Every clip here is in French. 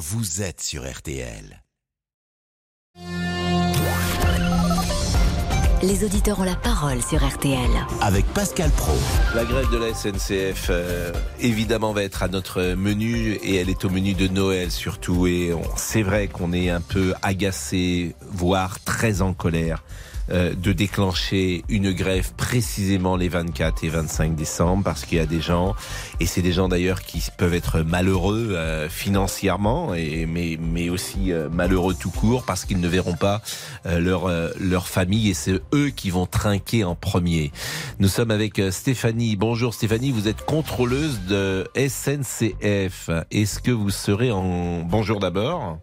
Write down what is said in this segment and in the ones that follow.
vous êtes sur RTL. Les auditeurs ont la parole sur RTL. Avec Pascal Pro. La grève de la SNCF, euh, évidemment, va être à notre menu et elle est au menu de Noël surtout. Et c'est vrai qu'on est un peu agacé, voire très en colère euh, de déclencher une grève précisément les 24 et 25 décembre parce qu'il y a des gens, et c'est des gens d'ailleurs qui peuvent être malheureux euh, financièrement, et, mais, mais aussi euh, malheureux tout court parce qu'ils ne verront pas leur, leur famille et c'est eux qui vont trinquer en premier. Nous sommes avec Stéphanie. Bonjour Stéphanie, vous êtes contrôleuse de SNCF. Est-ce que vous serez en... Bonjour d'abord.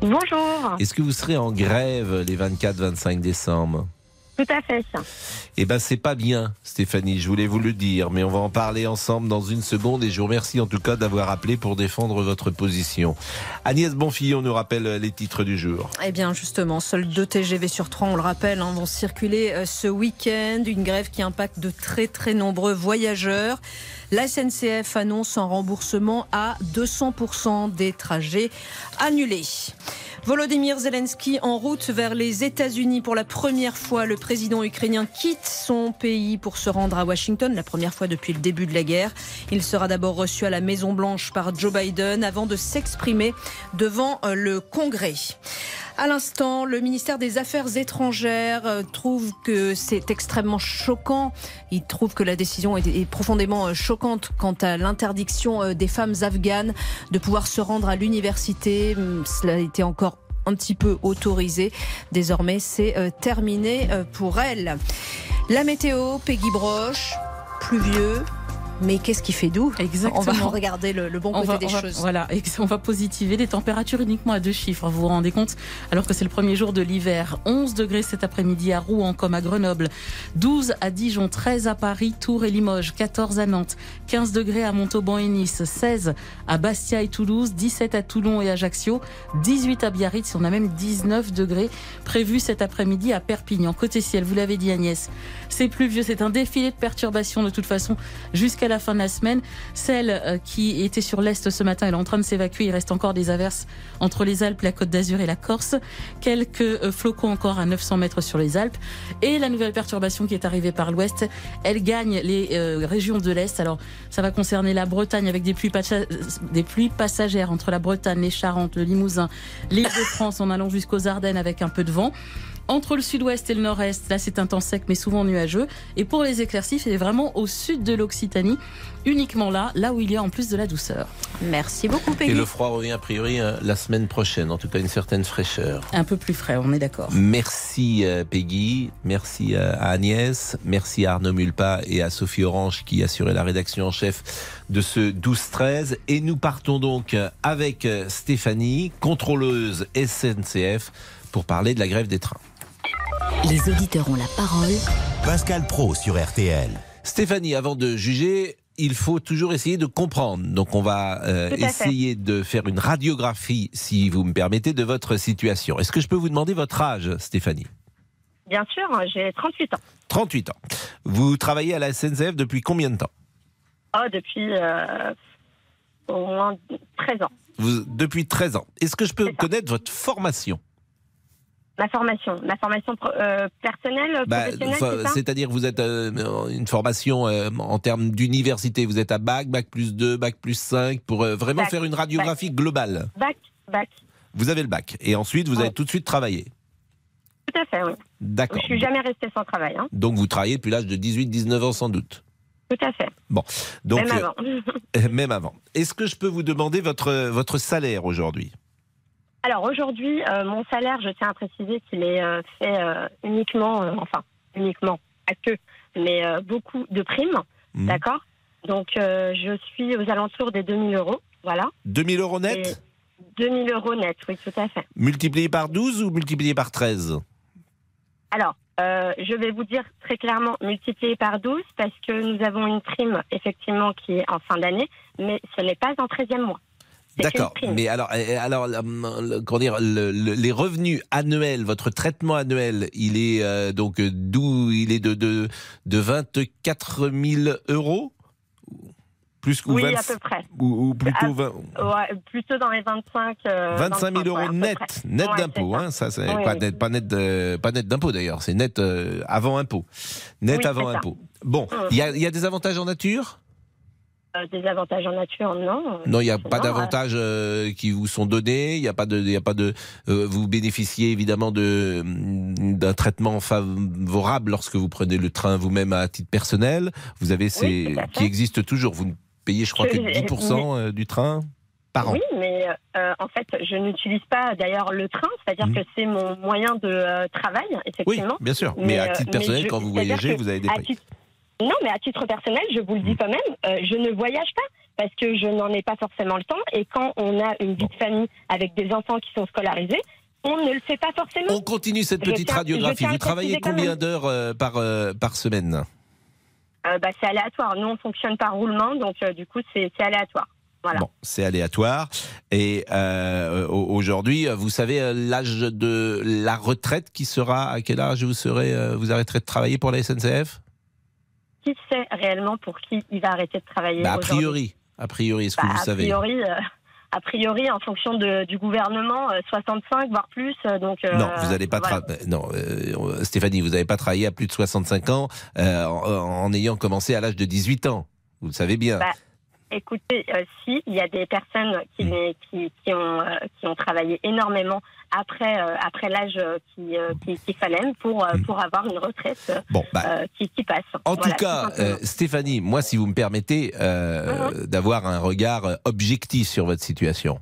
Bonjour. Est-ce que vous serez en grève les 24-25 décembre? Tout à fait. Eh ben, c'est pas bien, Stéphanie. Je voulais vous le dire, mais on va en parler ensemble dans une seconde. Et je vous remercie en tout cas d'avoir appelé pour défendre votre position. Agnès Bonfillon nous rappelle les titres du jour. Eh bien, justement, seuls deux TGV sur trois, on le rappelle, hein, vont circuler euh, ce week-end. Une grève qui impacte de très très nombreux voyageurs. La SNCF annonce un remboursement à 200% des trajets annulés. Volodymyr Zelensky en route vers les États-Unis pour la première fois. Le président ukrainien quitte son pays pour se rendre à Washington, la première fois depuis le début de la guerre. Il sera d'abord reçu à la Maison Blanche par Joe Biden avant de s'exprimer devant euh, le Congrès. À l'instant, le ministère des Affaires étrangères euh, trouve que c'est extrêmement choquant. Il trouve que la décision est profondément euh, choquante quant à l'interdiction des femmes afghanes de pouvoir se rendre à l'université. Hum, cela été encore un petit peu autorisé. Désormais, c'est euh, terminé euh, pour elle. La météo, Peggy Broche, pluvieux, mais qu'est-ce qui fait doux? Exactement. On va regarder le, bon côté des choses. voilà, on va positiver des températures uniquement à deux chiffres. Vous vous rendez compte? Alors que c'est le premier jour de l'hiver. 11 degrés cet après-midi à Rouen comme à Grenoble. 12 à Dijon, 13 à Paris, Tours et Limoges, 14 à Nantes, 15 degrés à Montauban et Nice, 16 à Bastia et Toulouse, 17 à Toulon et Ajaccio, 18 à Biarritz. On a même 19 degrés prévus cet après-midi à Perpignan. Côté ciel, vous l'avez dit Agnès, c'est pluvieux. C'est un défilé de perturbations de toute façon jusqu'à la fin de la semaine. Celle euh, qui était sur l'Est ce matin, elle est en train de s'évacuer. Il reste encore des averses entre les Alpes, la Côte d'Azur et la Corse. Quelques euh, flocons encore à 900 mètres sur les Alpes. Et la nouvelle perturbation qui est arrivée par l'Ouest, elle gagne les euh, régions de l'Est. Alors, ça va concerner la Bretagne avec des pluies, des pluies passagères entre la Bretagne, les Charentes, le Limousin, l'île de France en allant jusqu'aux Ardennes avec un peu de vent. Entre le sud-ouest et le nord-est, là c'est un temps sec mais souvent nuageux. Et pour les éclaircies, c'est vraiment au sud de l'Occitanie, uniquement là, là où il y a en plus de la douceur. Merci beaucoup Peggy. Et le froid revient a priori euh, la semaine prochaine, en tout cas une certaine fraîcheur. Un peu plus frais, on est d'accord. Merci euh, Peggy, merci euh, à Agnès, merci à Arnaud Mulpa et à Sophie Orange qui assuraient la rédaction en chef de ce 12-13. Et nous partons donc avec Stéphanie, contrôleuse SNCF, pour parler de la grève des trains. Les auditeurs ont la parole. Pascal Pro sur RTL. Stéphanie, avant de juger, il faut toujours essayer de comprendre. Donc on va euh, essayer de faire une radiographie, si vous me permettez, de votre situation. Est-ce que je peux vous demander votre âge, Stéphanie? Bien sûr, j'ai 38 ans. 38 ans. Vous travaillez à la SNCF depuis combien de temps? Oh, Depuis euh, au moins 13 ans. Vous, depuis 13 ans. Est-ce que je peux connaître votre formation? Ma formation, ma formation euh, personnelle, bah, C'est-à-dire vous êtes euh, une formation euh, en termes d'université, vous êtes à bac, bac plus 2, bac plus 5, pour vraiment faire une radiographie globale. Bac, bac. Vous avez le bac, et ensuite vous avez tout de suite travaillé. Tout à fait, oui. D'accord. Je suis jamais restée sans travail. Hein. Donc vous travaillez depuis l'âge de 18-19 ans sans doute tout à fait. Bon, donc même avant. même avant. Est-ce que je peux vous demander votre votre salaire aujourd'hui? Alors aujourd'hui, euh, mon salaire, je tiens à préciser qu'il est euh, fait euh, uniquement, enfin uniquement, à que, mais beaucoup de primes, mmh. d'accord? Donc je suis aux alentours des 2000 euros, voilà. 2000 euros net? 2000 euros net, oui, tout à fait. Multiplié par 12 ou multiplié par 13 Alors, je vais vous dire très clairement multiplié par 12 parce que nous avons une prime effectivement qui est en fin d'année, mais ce n'est pas en 13e mois. D'accord. Mais alors, alors comment dire, les revenus annuels, votre traitement annuel, il est euh, donc d'où il est de, de, de 24 000 euros? Plus ou Oui, 20 à peu près. ou, ou plutôt Ah, 20 Ouais, plutôt dans les 25. euh, 25 000 ouais, euros à net, net Ouais, d'impôt. Hein, ça, c'est Oui, pas, oui. net, pas net, de- pas net d'impôt d'ailleurs. C'est net euh, avant impôt. Net Oui, avant impôt. Bon, Mm. il y, a, y a des avantages en nature? Euh, des avantages en nature, non. Non, il n'y a pas d'avantages euh, qui vous sont donnés. Il n'y a pas de, il a pas de. euh, vous bénéficiez évidemment de d'un traitement favorable lorsque vous prenez le train vous-même à titre personnel. Vous avez ces qui existent toujours. Vous ne payez, je crois, que Je- 10% euh, du train par an. Oui, mais euh, en fait, je n'utilise pas d'ailleurs le train, c'est-à-dire Mhm. que c'est mon moyen de euh, travail, Oui, effectivement. bien sûr. Mais, Mais, à euh, titre personnel, je- quand vous voyagez, vous avez des prix. Non, mais à titre personnel, je vous le dis Mhm. quand même, euh, je ne voyage pas parce que je n'en ai pas forcément le temps. Et quand on a une vie de famille avec des enfants qui sont scolarisés, on ne le fait pas forcément. On continue cette petite tiens- radiographie. Vous travaillez combien d'heures euh, par, euh, par semaine bah, c'est aléatoire. Nous, on fonctionne par roulement, donc du coup, c'est aléatoire. Voilà. Bon, c'est aléatoire. Et euh, au- aujourd'hui, vous savez l'âge de la retraite qui sera à quel âge vous serez vous arrêterez de travailler pour la SNCF Qui sait réellement pour qui il va arrêter de travailler Bah, A priori, a priori, est-ce que Bah, vous a savez priori, euh, a priori, en fonction de- du gouvernement, euh, 65 voire plus. euh, Donc euh, Non, vous n'allez pas voilà. non, euh, Stéphanie, vous n'avez pas travaillé à plus de 65 ans euh, en, en ayant commencé à l'âge de 18 ans. Vous le savez bien. Bah, Écoutez, euh, si il y a des personnes qui, Mm. qui, qui ont euh, qui ont travaillé énormément après euh, après l'âge euh, qui euh, qui- qu'il fallait pour Mm. pour avoir une retraite bon, bah, qui, qui passe. En Voilà, tout cas, Stéphanie, moi, si vous me permettez Mhm. d'avoir un regard objectif sur votre situation,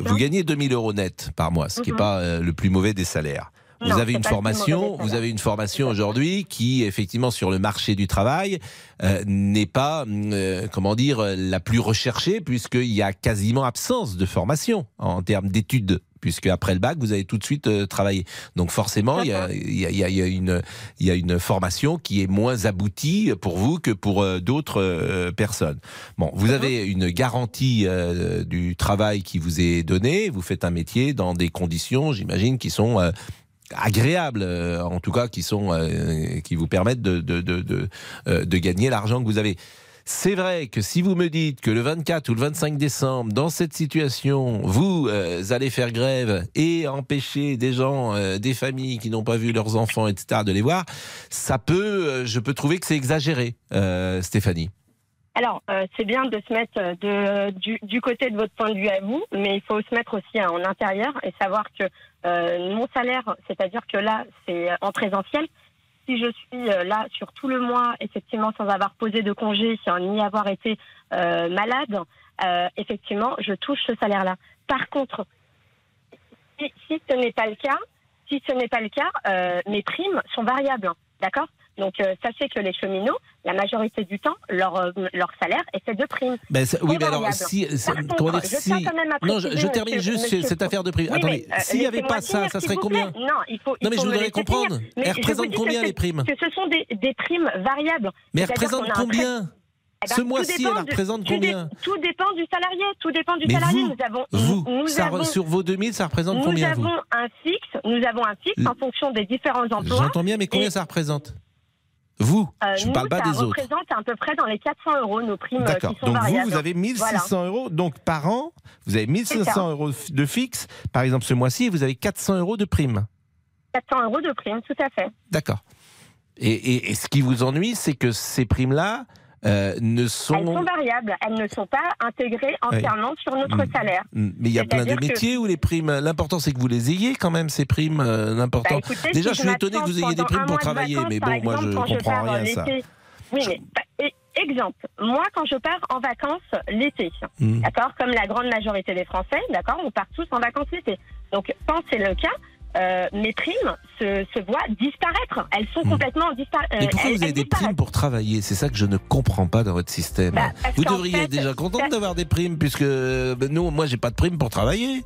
vous gagnez 2000 euros net par mois, ce qui n'est Mhm. pas le plus mauvais des salaires. Vous Non, avez une formation, vous avez une formation aujourd'hui qui, effectivement, sur le marché du travail, euh, n'est pas, euh, comment dire, la plus recherchée, puisqu'il y a quasiment absence de formation en termes d'études. Puisque après le bac, vous avez tout de suite euh, travaillé. Donc forcément, il y a, il y a- il y a- il y a une, il y a une formation qui est moins aboutie pour vous que pour euh, d'autres euh, personnes. Bon, vous avez une garantie du travail qui vous est donnée. Vous faites un métier dans des conditions, j'imagine, qui sont agréables, euh, en tout cas, qui sont, euh, qui vous permettent de, de, de, euh, de gagner l'argent que vous avez. C'est vrai que si vous me dites que le 24 ou le 25 décembre, dans cette situation, vous allez faire grève et empêcher des gens, des familles qui n'ont pas vu leurs enfants, etc., de les voir, ça peut, je peux trouver que c'est exagéré, Stéphanie. Alors, c'est bien de se mettre de, du, du côté de votre point de vue à vous, mais il faut se mettre aussi hein, en intérieur et savoir que euh, mon salaire, c'est-à-dire que là, c'est en présentiel. Si je suis euh, là sur tout le mois, effectivement, sans avoir posé de congé, sans ni avoir été euh, malade, euh, effectivement, je touche ce salaire-là. Par contre, si, si ce n'est pas le cas, si ce n'est pas le cas, euh, mes primes sont variables, d'accord? Donc, euh, sachez que les cheminots, la majorité du temps, leur, euh, leur salaire est fait de primes. Ben, oui, mais alors, si, contre, dire, je si, tiens quand même à non, je, termine monsieur- juste monsieur- cette affaire de prime. Oui, Attendez, euh, s'il n'y avait pas ça, ça serait combien Non, il faut, il Non, mais faut je voudrais comprendre. Mais Elles représentent combien les primes Que ce sont des, des primes variables. Mais elles représentent combien Eh ben, Ce mois-ci, tout dé- combien Tout dépend du salarié. Tout dépend du Mais salarié. vous, nous avons, Vous, nous ça re- avons, sur vos 2000, ça représente nous combien vous avons un fixe. Nous avons un fixe en fonction des différents emplois. J'entends bien, mais combien Et- ça représente Vous Euh, Je ne parle pas ça des autres. représente à peu près dans les 400 euros nos primes euh, D'accord. qui sont Donc vous, variables. vous avez 1600 euros. Donc par an, vous avez 1500 euros de fixe. Par exemple, ce mois-ci, vous avez 400 euros de prime. 400 euros de primes, tout à fait. D'accord. Et, et- et ce qui vous ennuie, c'est que ces primes-là euh, ne Elles sont sont. variables. Elles ne sont pas intégrées entièrement sur notre Mm. salaire. Mais il y a plein de que- métiers où les primes. L'important, c'est que vous les ayez quand même, ces primes. euh, L'important. Bah, Déjà, si je suis étonné que vous ayez des primes pour de travailler, vacances, mais bon, moi, exemple, je quand comprends rien à euh, ça. Oui, mais bah, e- exemple, moi quand je pars en vacances l'été, Mm. d'accord, comme la grande majorité des Français, d'accord, on part tous en vacances l'été. Donc quand c'est le cas, euh, mes primes se, se voient disparaître. Elles sont Mm. complètement disparaître. Mais pourquoi vous avez des primes pour travailler? C'est ça que je ne comprends pas dans votre système. Bah, vous devriez fait, être déjà contente ça- d'avoir des primes, puisque ben, nous, moi, j'ai pas de primes pour travailler.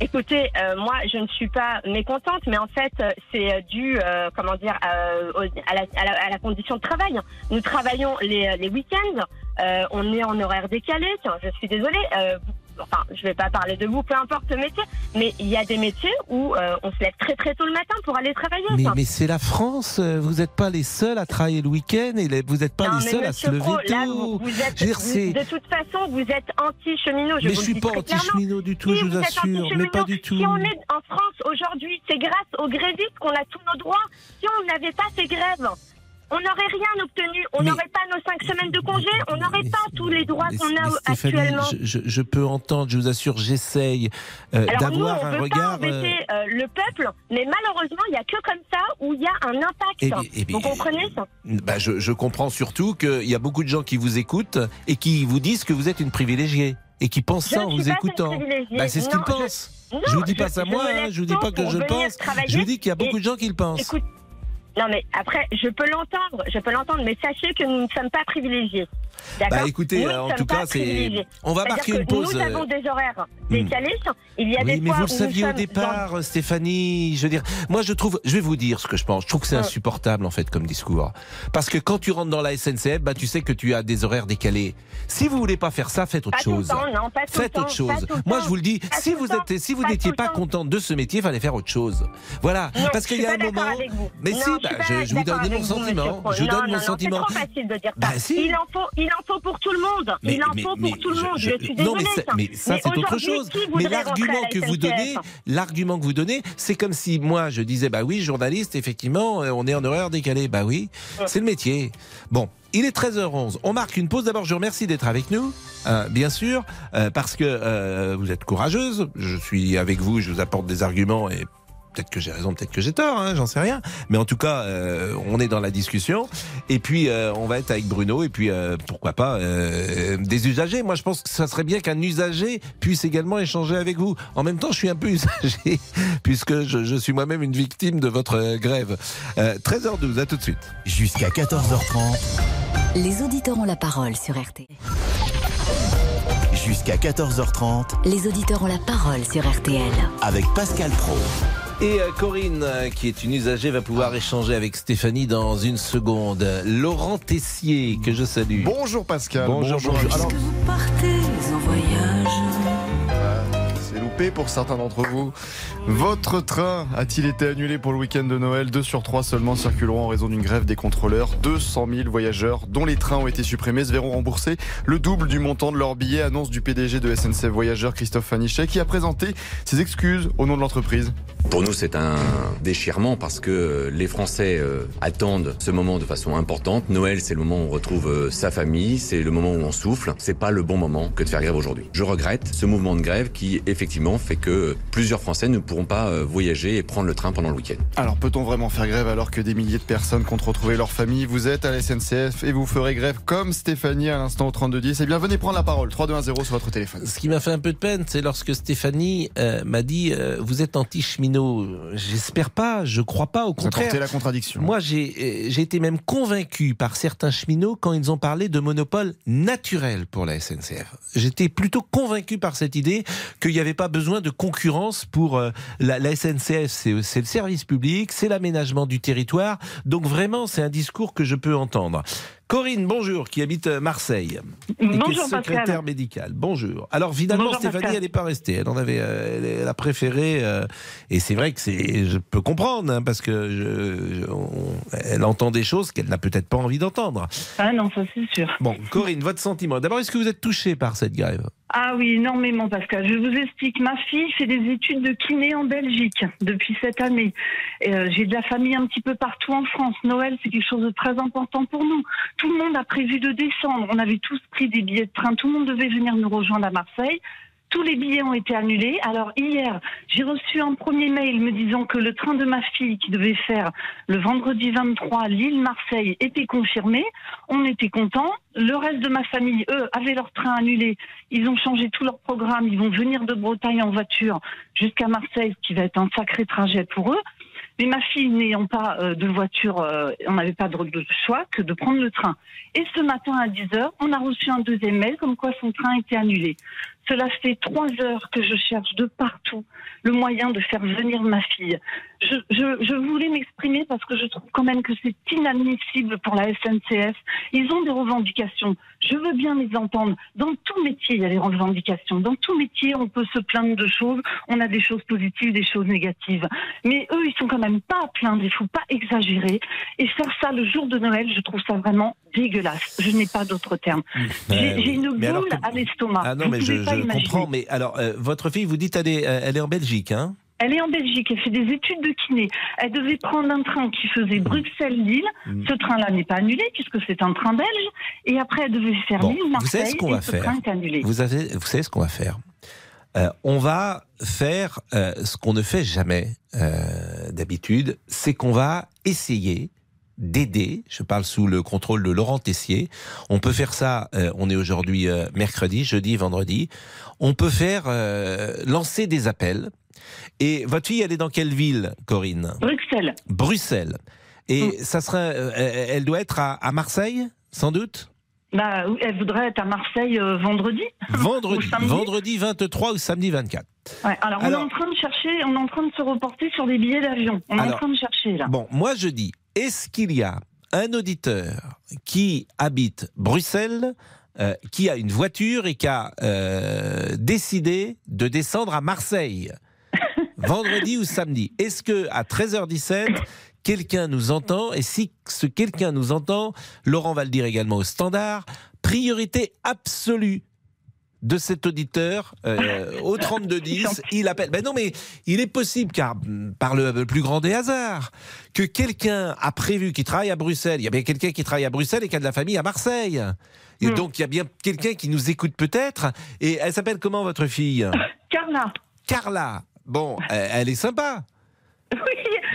Écoutez, euh, moi, je ne suis pas mécontente, mais en fait, euh, c'est euh, dû, euh, comment dire, euh, à, la, à, la, à la condition de travail. Nous travaillons les, les week-ends, euh, on est en horaire décalé. Tiens, je suis désolée. euh, enfin, je vais pas parler de vous, peu importe le métier, mais il y a des métiers où euh, on se lève très très tôt le matin pour aller travailler. Mais, mais c'est la France, euh, vous n'êtes pas les seuls à travailler le week-end et les- vous n'êtes pas non, les seuls à se lever Pro, là, tôt. vous, vous êtes, dire, vous- de toute façon, vous êtes anti-cheminot. Je mais vous je suis pas anti-cheminot du tout, Si je vous êtes assure, mais pas du tout. Si on est en France aujourd'hui, c'est grâce aux grévistes qu'on a tous nos droits. Si on n'avait pas ces grèves, on n'aurait rien obtenu. On n'aurait pas nos cinq semaines de congé. On n'aurait pas tous les droits qu'on a Stéphanie, actuellement. Je, je- je peux entendre, je vous assure, j'essaye euh, d'avoir on un veut pas regard. euh, embêter euh, le peuple, mais malheureusement, il n'y a que comme ça où il y a un impact. Eh bien- eh bien- Vous comprenez ça? bah, je, je comprends surtout qu'il y a beaucoup de gens qui vous écoutent et qui vous disent que vous êtes une privilégiée et qui pensent Je ça en vous écoutant. Bah, c'est ce qu'ils Non, je- pensent. Non, Je vous dis pas ça je moi, me hein, je vous dis pas que je pense. Je vous dis qu'il y a beaucoup Et- de gens qui le pensent. Écoute, non mais après, je peux l'entendre, je peux l'entendre, mais sachez que nous ne sommes pas privilégiés. D'accord Bah écoutez, Nous euh, en tout cas, c'est. On va marquer que une pause. Nous euh, avons des horaires hmm. décalés. Il y a Oui, des mais fois vous le saviez au départ, Stéphanie. Je veux dire, moi je trouve, je vais vous dire ce que je pense. Je trouve que c'est Ouais. insupportable en fait comme discours. Parce que quand tu rentres dans la SNCF, bah tu sais que tu as des horaires décalés. Si vous voulez pas faire ça, faites autre pas tout le chose. temps, non, pas tout le Faites temps, autre chose. pas Moi, je vous le dis, pas si vous temps, êtes, si vous n'étiez pas contente de ce métier, fallait faire autre chose. Voilà. Non, Parce qu'il y a un moment. Mais si, bah, je, je vous donne mon vous, sentiment. Je non, donne non, mon non, sentiment. C'est trop facile de dire Bah, ça. si. Il en faut, il en faut pour tout le monde. Mais- il en mais- faut pour tout le monde. je- Je, suis non, désolée. mais, ça, mais ça, c'est autre chose. Mais l'argument que vous donnez, l'argument que vous donnez, c'est comme si moi je disais bah oui, journaliste, effectivement, euh, on est en horaire décalé. Bah oui, c'est le métier. Bon, il est 13h11. On marque une pause. D'abord, je vous remercie d'être avec nous, hein, bien sûr, euh, parce que euh, vous êtes courageuse. Je suis avec vous, je vous apporte des arguments et. Peut-être que j'ai raison, peut-être que j'ai tort, hein, j'en sais rien. Mais en tout cas, euh, on est dans la discussion. Et puis, euh, on va être avec Bruno. Et puis, euh, pourquoi pas, euh, des usagers. Moi, je pense que ça serait bien qu'un usager puisse également échanger avec vous. En même temps, je suis un peu usager, puisque je, je suis moi-même une victime de votre euh, grève. Euh, 13h12, à tout de suite. Jusqu'à 14h30. Les auditeurs ont la parole sur RTL. Jusqu'à 14h30 Les auditeurs ont la parole sur RTL. avec Pascal Pro. Et euh, Corinne, euh, qui est une usagée, va pouvoir échanger avec Stéphanie dans une seconde. Laurent Tessier, que je salue. Bonjour Pascal. Bonjour, bonjour. Alors, vous partez en voyage c'est loupé pour certains d'entre vous. Votre train a-t-il été annulé pour le week-end de Noël? Deux sur trois seulement circuleront en raison d'une grève des contrôleurs. 200 000 voyageurs dont les trains ont été supprimés se verront rembourser le double du montant de leur billet. Annonce du PDG de SNCF Voyageurs, Christophe Fanichet, qui a présenté ses excuses au nom de l'entreprise. Pour nous, c'est un déchirement parce que les Français euh, attendent ce moment de façon importante. Noël, c'est le moment où on retrouve euh, sa famille, c'est le moment où on souffle. C'est pas le bon moment que de faire grève aujourd'hui. Je regrette ce mouvement de grève qui, effectivement, fait que plusieurs Français ne pourront pas euh, voyager et prendre le train pendant le week-end. Alors peut-on vraiment faire grève alors que des milliers de personnes comptent retrouver leur famille? Vous êtes à la SNCF et vous ferez grève comme Stéphanie à l'instant au 3210. Eh bien venez prendre la parole. 3210 sur votre téléphone. Ce qui m'a fait un peu de peine, c'est lorsque Stéphanie euh, m'a dit euh, Vous êtes J'espère pas, je crois pas, au Vous contraire. la contradiction. Moi, j'ai euh, j'ai été même convaincu par certains cheminots quand ils ont parlé de monopole naturel pour la SNCF. J'étais plutôt convaincu par cette idée qu'il n'y avait pas besoin de concurrence pour euh, la, la SNCF. C'est le service public, c'est l'aménagement du territoire. Donc vraiment, c'est un discours que je peux entendre. Corinne, bonjour, qui habite euh, Marseille. et qui est Bonjour secrétaire Pascal. médicale. Bonjour. Alors finalement, Bonjour, Stéphanie, Pascal. elle n'est pas restée. Elle en avait, euh, elle, elle a préféré. euh, et c'est vrai que c'est, je peux comprendre, hein, parce que je, je- on- elle entend des choses qu'elle n'a peut-être pas envie d'entendre. Ah non, ça c'est sûr. Bon, Corinne, votre sentiment. D'abord, est-ce que vous êtes touchée par cette grève? Ah oui, énormément Pascal. Je vous explique. Ma fille fait des études de kiné en Belgique depuis cette année. Euh, J'ai de la famille un petit peu partout en France. Noël, c'est quelque chose de très important pour nous. Tout le monde a prévu de descendre. On avait tous pris des billets de train. Tout le monde devait venir nous rejoindre à Marseille. Tous les billets ont été annulés. Alors hier, j'ai reçu un premier mail me disant que le train de ma fille qui devait faire le vendredi 23 Lille-Marseille était confirmé. On était contents. Le reste de ma famille, eux, avaient leur train annulé. Ils ont changé tout leur programme. Ils vont venir de Bretagne en voiture jusqu'à Marseille, ce qui va être un sacré trajet pour eux. Mais ma fille, n'ayant pas euh, de voiture, euh, on n'avait pas de, choix que de prendre le train. Et ce matin à 10h, on a reçu un deuxième mail comme quoi son train était annulé. Cela fait trois heures que je cherche de partout le moyen de faire venir ma fille. Je, je, je voulais m'exprimer parce que je trouve quand même que c'est inadmissible pour la SNCF. Ils ont des revendications. Je veux bien les entendre. Dans tout métier, il y a des revendications. Dans tout métier, on peut se plaindre de choses. On a des choses positives, des choses négatives. Mais eux, ils sont quand même pas à plaindre. Il faut pas exagérer. Et faire ça le jour de Noël, je trouve ça vraiment dégueulasse. Je n'ai pas d'autre terme. J'ai j'ai une Mais boule que- à l'estomac. Ah non, Vous mais je, je comprends. Mais alors, euh, votre fille, vous dites, elle est, euh, elle est en Belgique, hein? Elle est en Belgique, elle fait des études de kiné. Elle devait prendre un train qui faisait Bruxelles-Lille. Mm. Ce train-là n'est pas annulé puisque c'est un train belge. Et après, elle devait faire Bon, Lille-Marseille. vous savez ce qu'on va ce faire. Vous, avez, vous savez ce qu'on va faire? Euh, On va faire euh, ce qu'on ne fait jamais euh, d'habitude, c'est qu'on va essayer d'aider, je parle sous le contrôle de Laurent Tessier, on peut faire ça, euh, on est aujourd'hui euh, mercredi, jeudi, vendredi, on peut faire euh, lancer des appels. Et votre fille, elle est dans quelle ville, Corinne? Bruxelles. Bruxelles. Et ça sera, elle doit être à, à Marseille, sans doute? Bah, elle voudrait être à Marseille euh, vendredi. Vendredi, vendredi 23 ou samedi 24. Ouais, alors, on est en train de chercher, on est en train de se reporter sur des billets d'avion. On est en train de chercher là. Bon, moi je dis, est-ce qu'il y a un auditeur qui habite Bruxelles, euh, qui a une voiture et qui a euh, décidé de descendre à Marseille vendredi ou samedi? Est-ce que à 13h17 quelqu'un nous entend? Et si ce quelqu'un nous entend, Laurent va le dire également au standard, priorité absolue de cet auditeur euh, au 3210, il appelle. Ben non, mais il est possible, car mm, par le, plus grand des hasards, que quelqu'un a prévu, qui travaille à Bruxelles, il y a bien quelqu'un qui travaille à Bruxelles et qui a de la famille à Marseille. Et Hmm. donc, il y a bien quelqu'un qui nous écoute peut-être. Et elle s'appelle comment votre fille? Carla. Carla. Bon, elle, elle est sympa. Oui,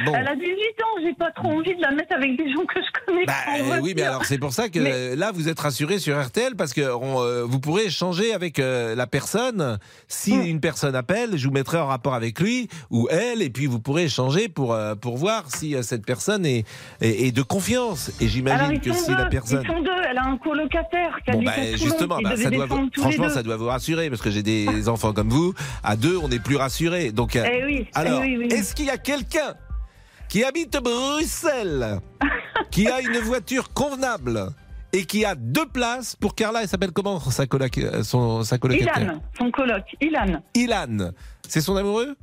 Bon. elle a 18 ans. J'ai pas trop envie de la mettre avec des gens que je connais. Bah, euh, oui, mais alors c'est pour ça que Mais- là vous êtes rassuré sur RTL parce que on, euh, vous pourrez échanger avec euh, la personne. Si Mm. une personne appelle, je vous mettrai en rapport avec lui ou elle, et puis vous pourrez échanger pour euh, pour voir si cette personne est, est, est de confiance. Et j'imagine que si deux. la personne Ils sont deux. Elle a un colocataire qui Bon habite bah, justement, bah, ça doit vous, franchement ça doit vous rassurer parce que j'ai des enfants comme vous. À deux, on est plus rassurés. Donc Eh oui, eh alors, oui, oui. est-ce qu'il y a quelqu'un qui habite Bruxelles, qui a une voiture convenable et qui a deux places pour Carla Elle s'appelle comment sa, coloc, euh, son, sa Ilan, son coloc. Ilan. Ilan. C'est son amoureux?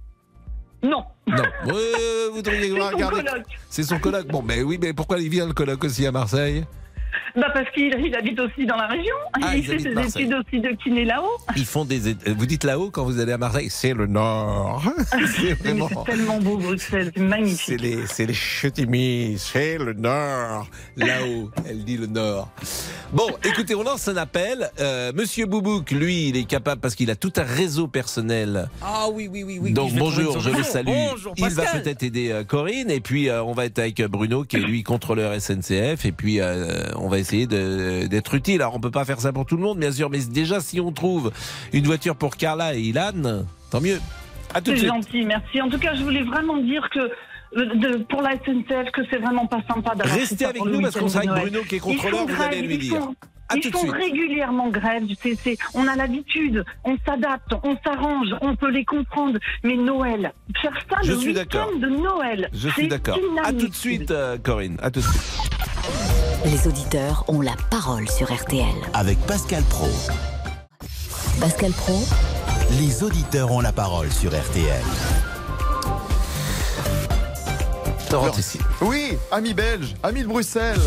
Non. Non. Ouais, vous devriez. C'est son coloc. Bon, mais oui, mais pourquoi il vient le coloc aussi à Marseille? Bah parce qu'il il habite aussi dans la région. Ah, il fait ses études aussi de kiné là-haut. Ils font des. Vous dites là-haut quand vous allez à Marseille, c'est le Nord. c'est vraiment. C'est tellement beau Bruxelles, c'est C'est magnifique. les, c'est les chetimis, c'est le Nord. Là-haut, elle dit le Nord. Bon, écoutez, on lance un appel. Euh, Monsieur Boubouk, lui, il est capable parce qu'il a tout un réseau personnel. Ah oui, oui, oui. oui Donc je bonjour, je le salue. Bonjour, il va peut-être aider euh, Corinne et puis euh, on va être avec Bruno qui est lui contrôleur SNCF et puis euh, on va essayer d'être utile. Alors on peut pas faire ça pour tout le monde bien sûr, mais déjà si on trouve une voiture pour Carla et Ilan, tant mieux. À tout de C'est suite. gentil, merci. En tout cas, je voulais vraiment dire que euh, de- pour la SNCF, que c'est vraiment pas sympa d'avoir Restez ça avec pour nous parce qu'on sera avec. Bruno qui est contrôleur, vous allez lui dire. À ils font suite. régulièrement grève. C'est- c'est- on a l'habitude, on s'adapte, on s'arrange, on peut les comprendre. Mais Noël, faire ça Je le suis de Noël, Je suis d'accord. À tout de suite, euh, Corinne. À tout de suite. Les auditeurs ont la parole sur RTL. Avec Pascal Pro. Pascal Pro, Les auditeurs ont la parole sur RTL. Tessier. Oui, amis belges, amis de Bruxelles.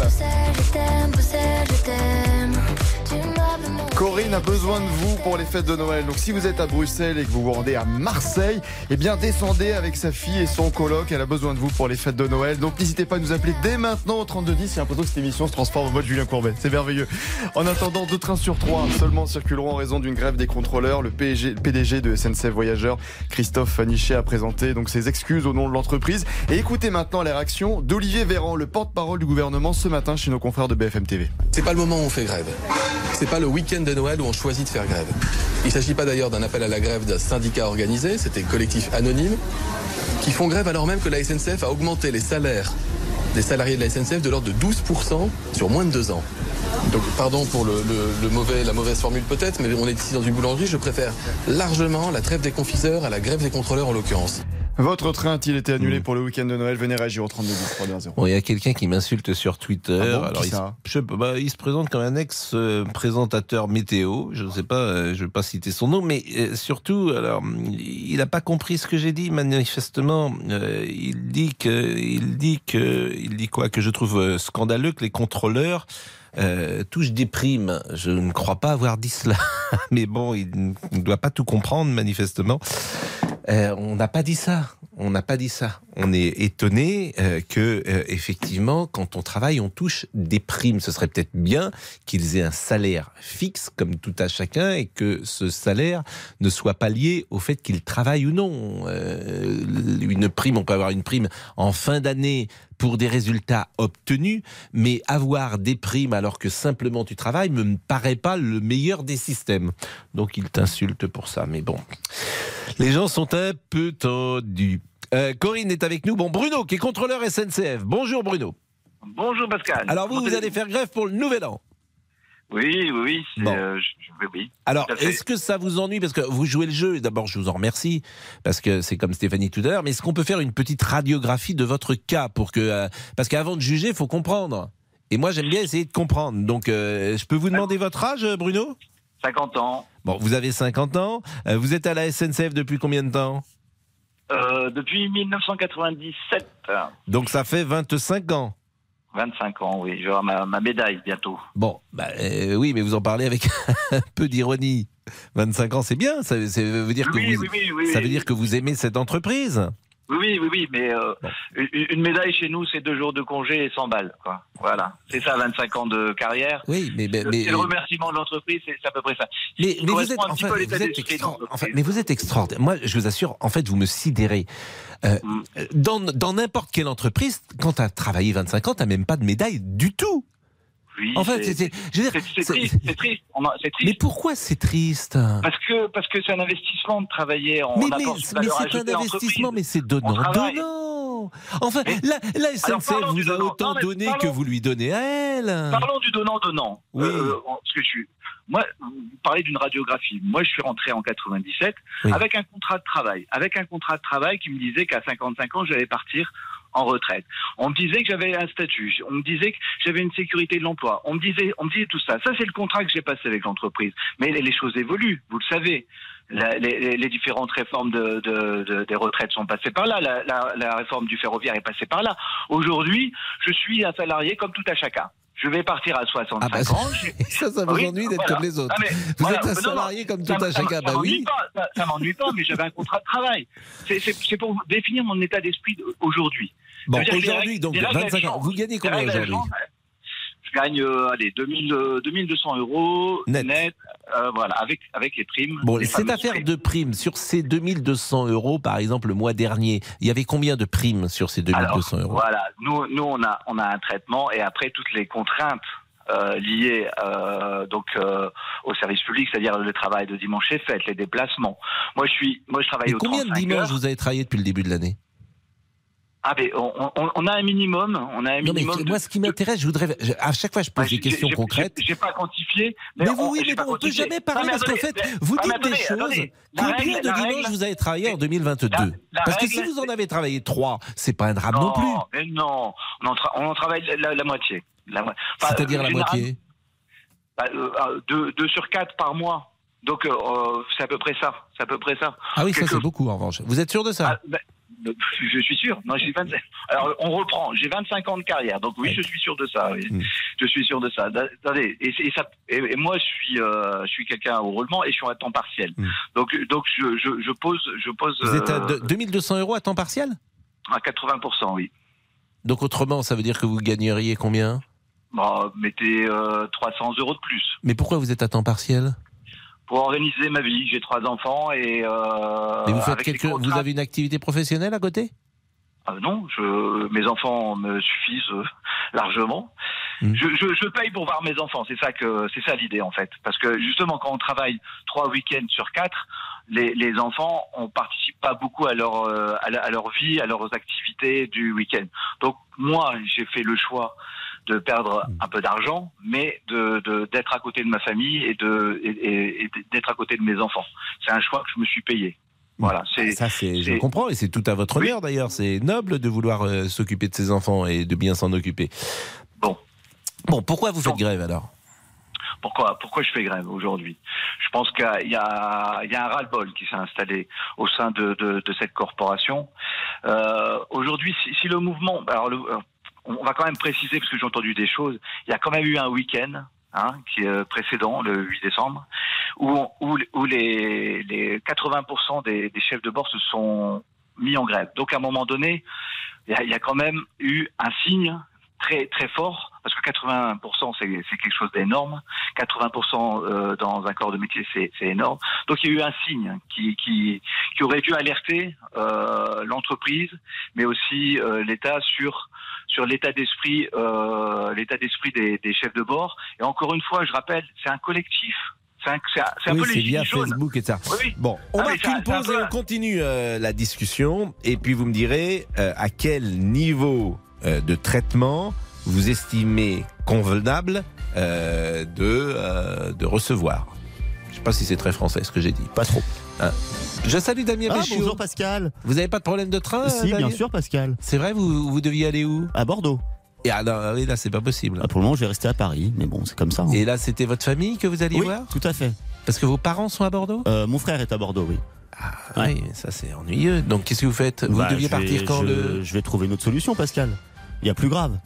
Corinne a besoin de vous pour les fêtes de Noël. Donc si vous êtes à Bruxelles et que vous vous rendez à Marseille, eh bien descendez avec sa fille et son coloc. Elle a besoin de vous pour les fêtes de Noël. Donc n'hésitez pas à nous appeler dès maintenant au 3210. J'ai l'impression que cette émission se transforme en mode Julien Courbet. C'est merveilleux. En attendant, deux trains sur trois seulement circuleront en raison d'une grève des contrôleurs. Le PDG de SNCF Voyageurs, Christophe Fanichet, a présenté donc ses excuses au nom de l'entreprise. Et écoutez maintenant les réactions d'Olivier Véran, le porte-parole du gouvernement ce matin chez nos confrères de BFM TV. C'est pas le moment où on fait grève. C'est pas le week-end de Noël où on choisit de faire grève. Il s'agit pas d'ailleurs d'un appel à la grève d'un syndicat organisé, c'était collectif anonyme, qui font grève alors même que la SNCF a augmenté les salaires des salariés de la SNCF de l'ordre de 12% sur moins de deux ans. Donc, pardon pour la mauvaise formule peut-être, mais on est ici dans une boulangerie. Je préfère largement la trêve des confiseurs à la grève des contrôleurs en l'occurrence. Votre train a-t-il été annulé Mm. pour le week-end de Noël? Venez réagir au 32 10 320. Bon, il y a quelqu'un qui m'insulte sur Twitter. Ah bon? Alors, il, se- ça? je pas, bah, il se présente comme un ex-présentateur météo. Je ne sais pas, euh, je vais pas citer son nom, mais euh, surtout, alors, il n'a pas compris ce que j'ai dit. Manifestement, Euh, il dit que, il dit que, il dit quoi? Que je trouve scandaleux que les contrôleurs euh, touchent des primes. Je ne crois pas avoir dit cela, mais bon, il ne doit pas tout comprendre manifestement. Euh, on n'a pas dit ça. On n'a pas dit ça. On est étonné euh, que effectivement, quand on travaille, on touche des primes. Ce serait peut-être bien qu'ils aient un salaire fixe, comme tout à chacun, et que ce salaire ne soit pas lié au fait qu'ils travaillent ou non. Une prime, on peut avoir une prime en fin d'année pour des résultats obtenus, mais avoir des primes alors que simplement tu travailles me paraît pas le meilleur des systèmes. Donc il t'insulte pour ça, mais bon. Les gens sont un peu tendus. Euh, Corinne est avec nous. Bon, Bruno, qui est contrôleur SNCF. Bonjour Bruno. Bonjour Pascal. Alors vous, vous allez faire grève pour le nouvel an. Oui, oui, Bon. euh, je- oui, oui. Alors, est-ce que ça vous ennuie Parce que vous jouez le jeu, et d'abord, je vous en remercie, parce que c'est comme Stéphanie tout à l'heure, mais est-ce qu'on peut faire une petite radiographie de votre cas pour que. euh, parce qu'avant de juger, il faut comprendre. Et moi, j'aime bien essayer de comprendre. Donc, euh, je peux vous demander votre âge, Bruno? 50 ans. Bon, vous avez 50 ans. Vous êtes à la SNCF depuis combien de temps? Depuis 1997. Donc, ça fait 25 ans. 25 ans, oui. J'aurai ma, ma médaille bientôt. Bon, bah, euh, oui, mais vous en parlez avec un peu d'ironie. 25 ans, c'est bien. Ça, ça veut dire que Oui, vous, oui, oui, oui, ça veut dire que vous aimez cette entreprise. Oui, oui, oui, mais euh, une, médaille chez nous, c'est deux jours de congé et 100 balles. Quoi. Voilà. C'est ça, 25 ans de carrière. Oui, mais mais, Le- mais, le remerciement de l'entreprise, c'est à peu près ça. mais, vous êtes, enfin, vous êtes extra- mais vous êtes extraordinaire. Moi, je vous assure, en fait, vous me sidérez. Euh, Mm. Dans dans n'importe quelle entreprise, quand tu as travaillé 25 ans, tu même pas de médaille du tout. En fait, c'est- triste, c'est triste. Mais pourquoi c'est triste Parce que parce que c'est un investissement de travailler en Mais, mais, c'est un investissement, mais c'est On donnant, donnant. Enfin, Mais- la, SNCF vous a donnant. autant Non, donné parlons- que vous lui donnez à elle. Parlons du donnant-donnant. Oui. Euh, parce que je suis. Moi, vous parlez d'une radiographie. Moi, je suis rentré en 97 Oui. avec un contrat de travail. Avec un contrat de travail qui me disait qu'à 55 ans, j'allais partir en retraite. On me disait que j'avais un statut. On me disait que j'avais une sécurité de l'emploi. On me disait, on me disait tout ça. Ça, c'est le contrat que j'ai passé avec l'entreprise. Mais les, choses évoluent, vous le savez. Les, différentes réformes de, de- de- des retraites sont passées par là. La, la- la réforme du ferroviaire est passée par là. Aujourd'hui, je suis un salarié comme tout à chacun. Je vais partir à 65 Ah bah, ans. Ça, ça vous Oui, ennuie d'être voilà. comme les autres. Ah, mais Vous voilà, êtes un non, salarié comme tout un chacun. ça Bah m'ennuie oui. pas, ça, ça m'ennuie pas, mais j'avais un contrat de travail. C'est- pour définir mon état d'esprit aujourd'hui. Bon, aujourd'hui, donc les règles, 25 elles ans. Vous gagnez combien aujourd'hui changent. Je gagne, euh, allez, 2000, euh, 2200 euros Net. net, euh, voilà, avec, avec les primes. Bon, les cette affaire primes. de primes, sur ces 2200 euros, par exemple, le mois dernier, il y avait combien de primes sur ces 2200 Alors, euros? Voilà, nous, nous on, a, on a un traitement et après toutes les contraintes euh, liées euh, donc euh, au service public, c'est-à-dire le travail de dimanche et fête, les déplacements. Moi, je suis, moi, je travaille Et au combien de 35 dimanches vous avez travaillé depuis le début de l'année? Ah, mais on, on- on a un minimum, on a un Non, mais de- moi, ce qui m'intéresse, je voudrais. je- À chaque fois, je pose des questions concrètes. j'ai- pas quantifié. Mais, vous, oui, mais on peut quantifié. jamais Non, parler mais parce qu'en fait, vous ah, dites des attendez, choses. attendez. La Combien de dimanches vous avez travaillé en 2022 La- la Parce que règle- si vous en avez travaillé trois, c'est pas un drame non, plus. mais non, on en, tra- on en travaille la, la moitié. Enfin, C'est-à-dire la moitié. bah, euh, euh, deux, deux sur quatre par mois. Donc euh, c'est à peu près ça. C'est à peu près ça. Ah oui, ça c'est beaucoup en revanche. Vous êtes sûr de ça Ah, ben, je suis sûr. Non, j'ai 25. Alors, on reprend. J'ai 25 ans de carrière, donc oui, je suis sûr de ça. oui. Mm. Je suis sûr de ça. Attendez, et, et ça, et, et moi, je suis, euh, je suis quelqu'un au roulement et je suis à temps partiel. Mm. Donc, donc, je, je, je pose, je pose Vous êtes à euh, de- 2200 euros à temps partiel? À 80% oui. Donc autrement, ça veut dire que vous gagneriez combien? Bon, mettez euh, 300 euros de plus Mais pourquoi vous êtes à temps partiel? Pour organiser ma vie. J'ai trois enfants et. Euh, Et vous faites quelque... Vous avez une activité professionnelle à côté? Ah non, je, mes enfants me suffisent euh, largement. Mm. Je, je, je paye pour voir mes enfants, c'est ça que c'est ça l'idée en fait, parce que justement quand on travaille trois week-ends sur quatre, les, les enfants on participe pas beaucoup à leur, euh, à, la- à leur vie, à leurs activités du week-end. Donc moi, j'ai fait le choix de perdre un peu d'argent, mais de d'être à côté de ma famille et de et, et- et d'être à côté de mes enfants. C'est un choix que je me suis payé. Voilà, c'est Ça, c'est, je comprends, et c'est tout à votre honneur d'ailleurs. C'est noble de vouloir euh, s'occuper de ses enfants et de bien s'en occuper. Bon. Bon, pourquoi vous faites grève alors? Pourquoi, pourquoi je fais grève aujourd'hui? Je pense qu'il y a, il y a un ras-le-bol qui s'est installé au sein de, de, de cette corporation. Euh, aujourd'hui, si, si le mouvement, alors le- on va quand même préciser parce que j'ai entendu des choses. Il y a quand même eu un week-end. Hein, qui est euh, précédent, le 8 décembre, où, les, les 80% des, chefs de bord se sont mis en grève. Donc à un moment donné, il y a, quand même eu un signe très très fort parce que 80% c'est quelque chose d'énorme 80% euh, dans un corps de métier c'est énorme donc il y a eu un signe qui aurait dû alerter euh, l'entreprise mais aussi l'État sur sur l'état d'esprit euh, l'état d'esprit des, des chefs de bord et encore une fois je rappelle c'est un collectif c'est un, c'est un- c'est un Oui, peu c'est les via jaunes. Facebook et ça. Oui, oui. Bon, on Ah, marque ça- une pause et on continue euh, la discussion. Et puis vous me direz euh, à quel niveau euh, de traitement vous estimez convenable euh, de, euh, de recevoir. Je sais pas si c'est très français ce que j'ai dit. Pas trop. Hein. Je salue Damien Ah, Béchiot. bonjour Pascal. Vous n'avez pas de problème de train si, Damien bien sûr Pascal. C'est vrai, vous, vous deviez aller où? À Bordeaux. Et ah, non, oui, là, c'est pas possible. Ah, pour le moment, je vais rester à Paris, mais bon, c'est comme ça. hein. Et là, c'était votre famille que vous alliez oui, voir? tout à fait. Parce que vos parents sont à Bordeaux? Euh, mon frère est à Bordeaux, oui. Ah, Oui, ça c'est ennuyeux. Donc qu'est-ce que vous faites? Vous Bah, deviez vais- partir quand je, le... je vais trouver une autre solution, Pascal. Il y a plus grave.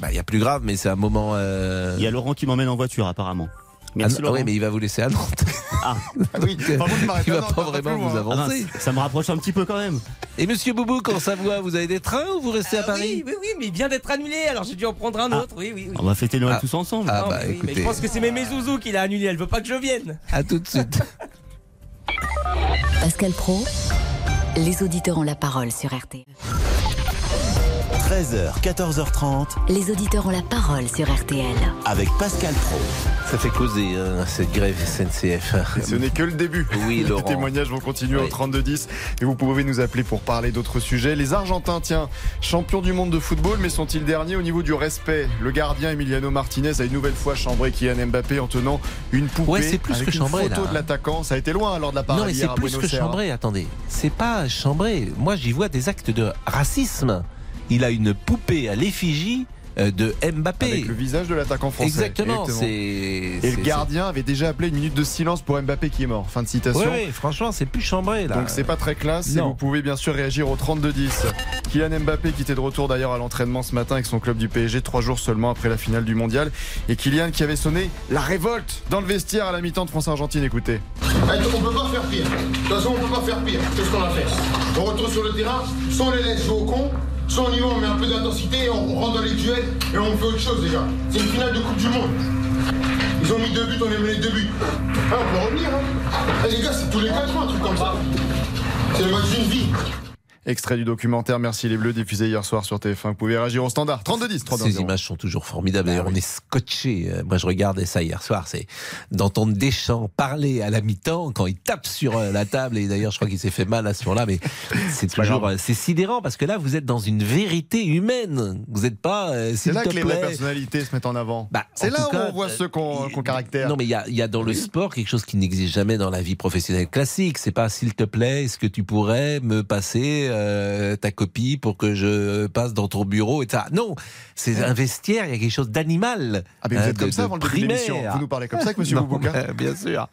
Bah, il y a plus grave, mais c'est un moment. euh, Il y a Laurent qui m'emmène en voiture, apparemment. Ah, Merci non, Laurent. oui, mais il va vous laisser à Nantes. Ah, oui, par contre, il va pas vraiment vous ah avancer. mince, ça me rapproche un petit peu quand même. Et Monsieur Boubouk, en Savoie, vous avez des trains ou vous restez à Ah Paris oui, oui, oui, mais il vient d'être annulé, alors j'ai dû en prendre un autre. Oui, oui, oui. On va fêter Noël Ah. tous ensemble. Ah Non, bah mais oui, mais écoutez, je pense que c'est Mémé Zouzou qui l'a annulé, elle veut pas que je vienne. à tout de suite. Pascal Pro, les auditeurs ont la parole sur RTL. 13h, 14h30 Les auditeurs ont la parole sur RTL. avec Pascal Pro. Ça fait causer hein, cette grève SNCF. Et ce n'est que le début. Oui, Les témoignages vont continuer Oui. au 32-10 et vous pouvez nous appeler pour parler d'autres sujets. Les Argentins, tiens, champions du monde de football, mais sont-ils derniers au niveau du respect? Le gardien Emiliano Martinez a une nouvelle fois chambré Kylian Mbappé en tenant une poupée Ouais, c'est plus avec que une chambré, photo là. de l'attaquant. Ça a été loin lors de la parade Non, mais c'est plus Buenos que chambré. Attendez, c'est pas chambré. Moi, j'y vois des actes de racisme. Il a une poupée à l'effigie euh, de Mbappé. Avec le visage de l'attaquant français. Exactement. C'est. Et le gardien avait déjà appelé une minute de silence pour Mbappé qui est mort. Fin de c'est- citation. Ouais, ouais, franchement, c'est plus chambré là. Donc c'est pas très classe et Non. vous pouvez bien sûr réagir au 32-10. Kylian Mbappé qui était de retour d'ailleurs à l'entraînement ce matin avec son club du PSG trois jours seulement après la finale du mondial. Et Kylian qui avait sonné la révolte dans le vestiaire à la mi-temps de France-Argentine, écoutez. On peut pas faire pire. De toute façon, on peut pas faire pire. Qu'est-ce qu'on a fait On retourne sur le terrain, on les laisse jouer au con, soit on y va, on met un peu d'intensité, on rentre dans les duels et on fait autre chose déjà. C'est une finale de Coupe du Monde. Ils ont mis deux buts, on a mené deux buts. Ah, on peut revenir, hein. Eh, les gars, c'est tous les quatre ans, un truc comme ça. C'est le match d'une vie. Extrait du documentaire Merci les Bleus diffusé hier soir sur TF1. Vous pouvez réagir au standard 32-10. 32-10. Ces images sont toujours formidables. D'ailleurs, on est scotché. Euh, Moi, je regardais ça hier soir. C'est d'entendre Deschamps parler à la mi-temps quand il tape sur euh, la table. Et d'ailleurs, je crois qu'il s'est fait mal à ce moment-là. Mais c'est toujours, euh, c'est sidérant parce que là, vous êtes dans une vérité humaine. Vous n'êtes pas. C'est là que les vraies personnalités se mettent en avant. Bah, c'est là où cas, on voit ceux qui ont caractère. Non, mais il y a, il y a dans le sport quelque chose qui n'existe jamais dans la vie professionnelle classique. C'est pas s'il te plaît, est-ce que tu pourrais me passer euh, ta copie pour que je passe dans ton bureau et ça. Non, c'est un vestiaire. Il y a quelque chose d'animal. Ah, mais vous hein, êtes comme ça avant le début de. Vous nous parlez comme ça avec monsieur Non, Boubouka mais, Bien sûr.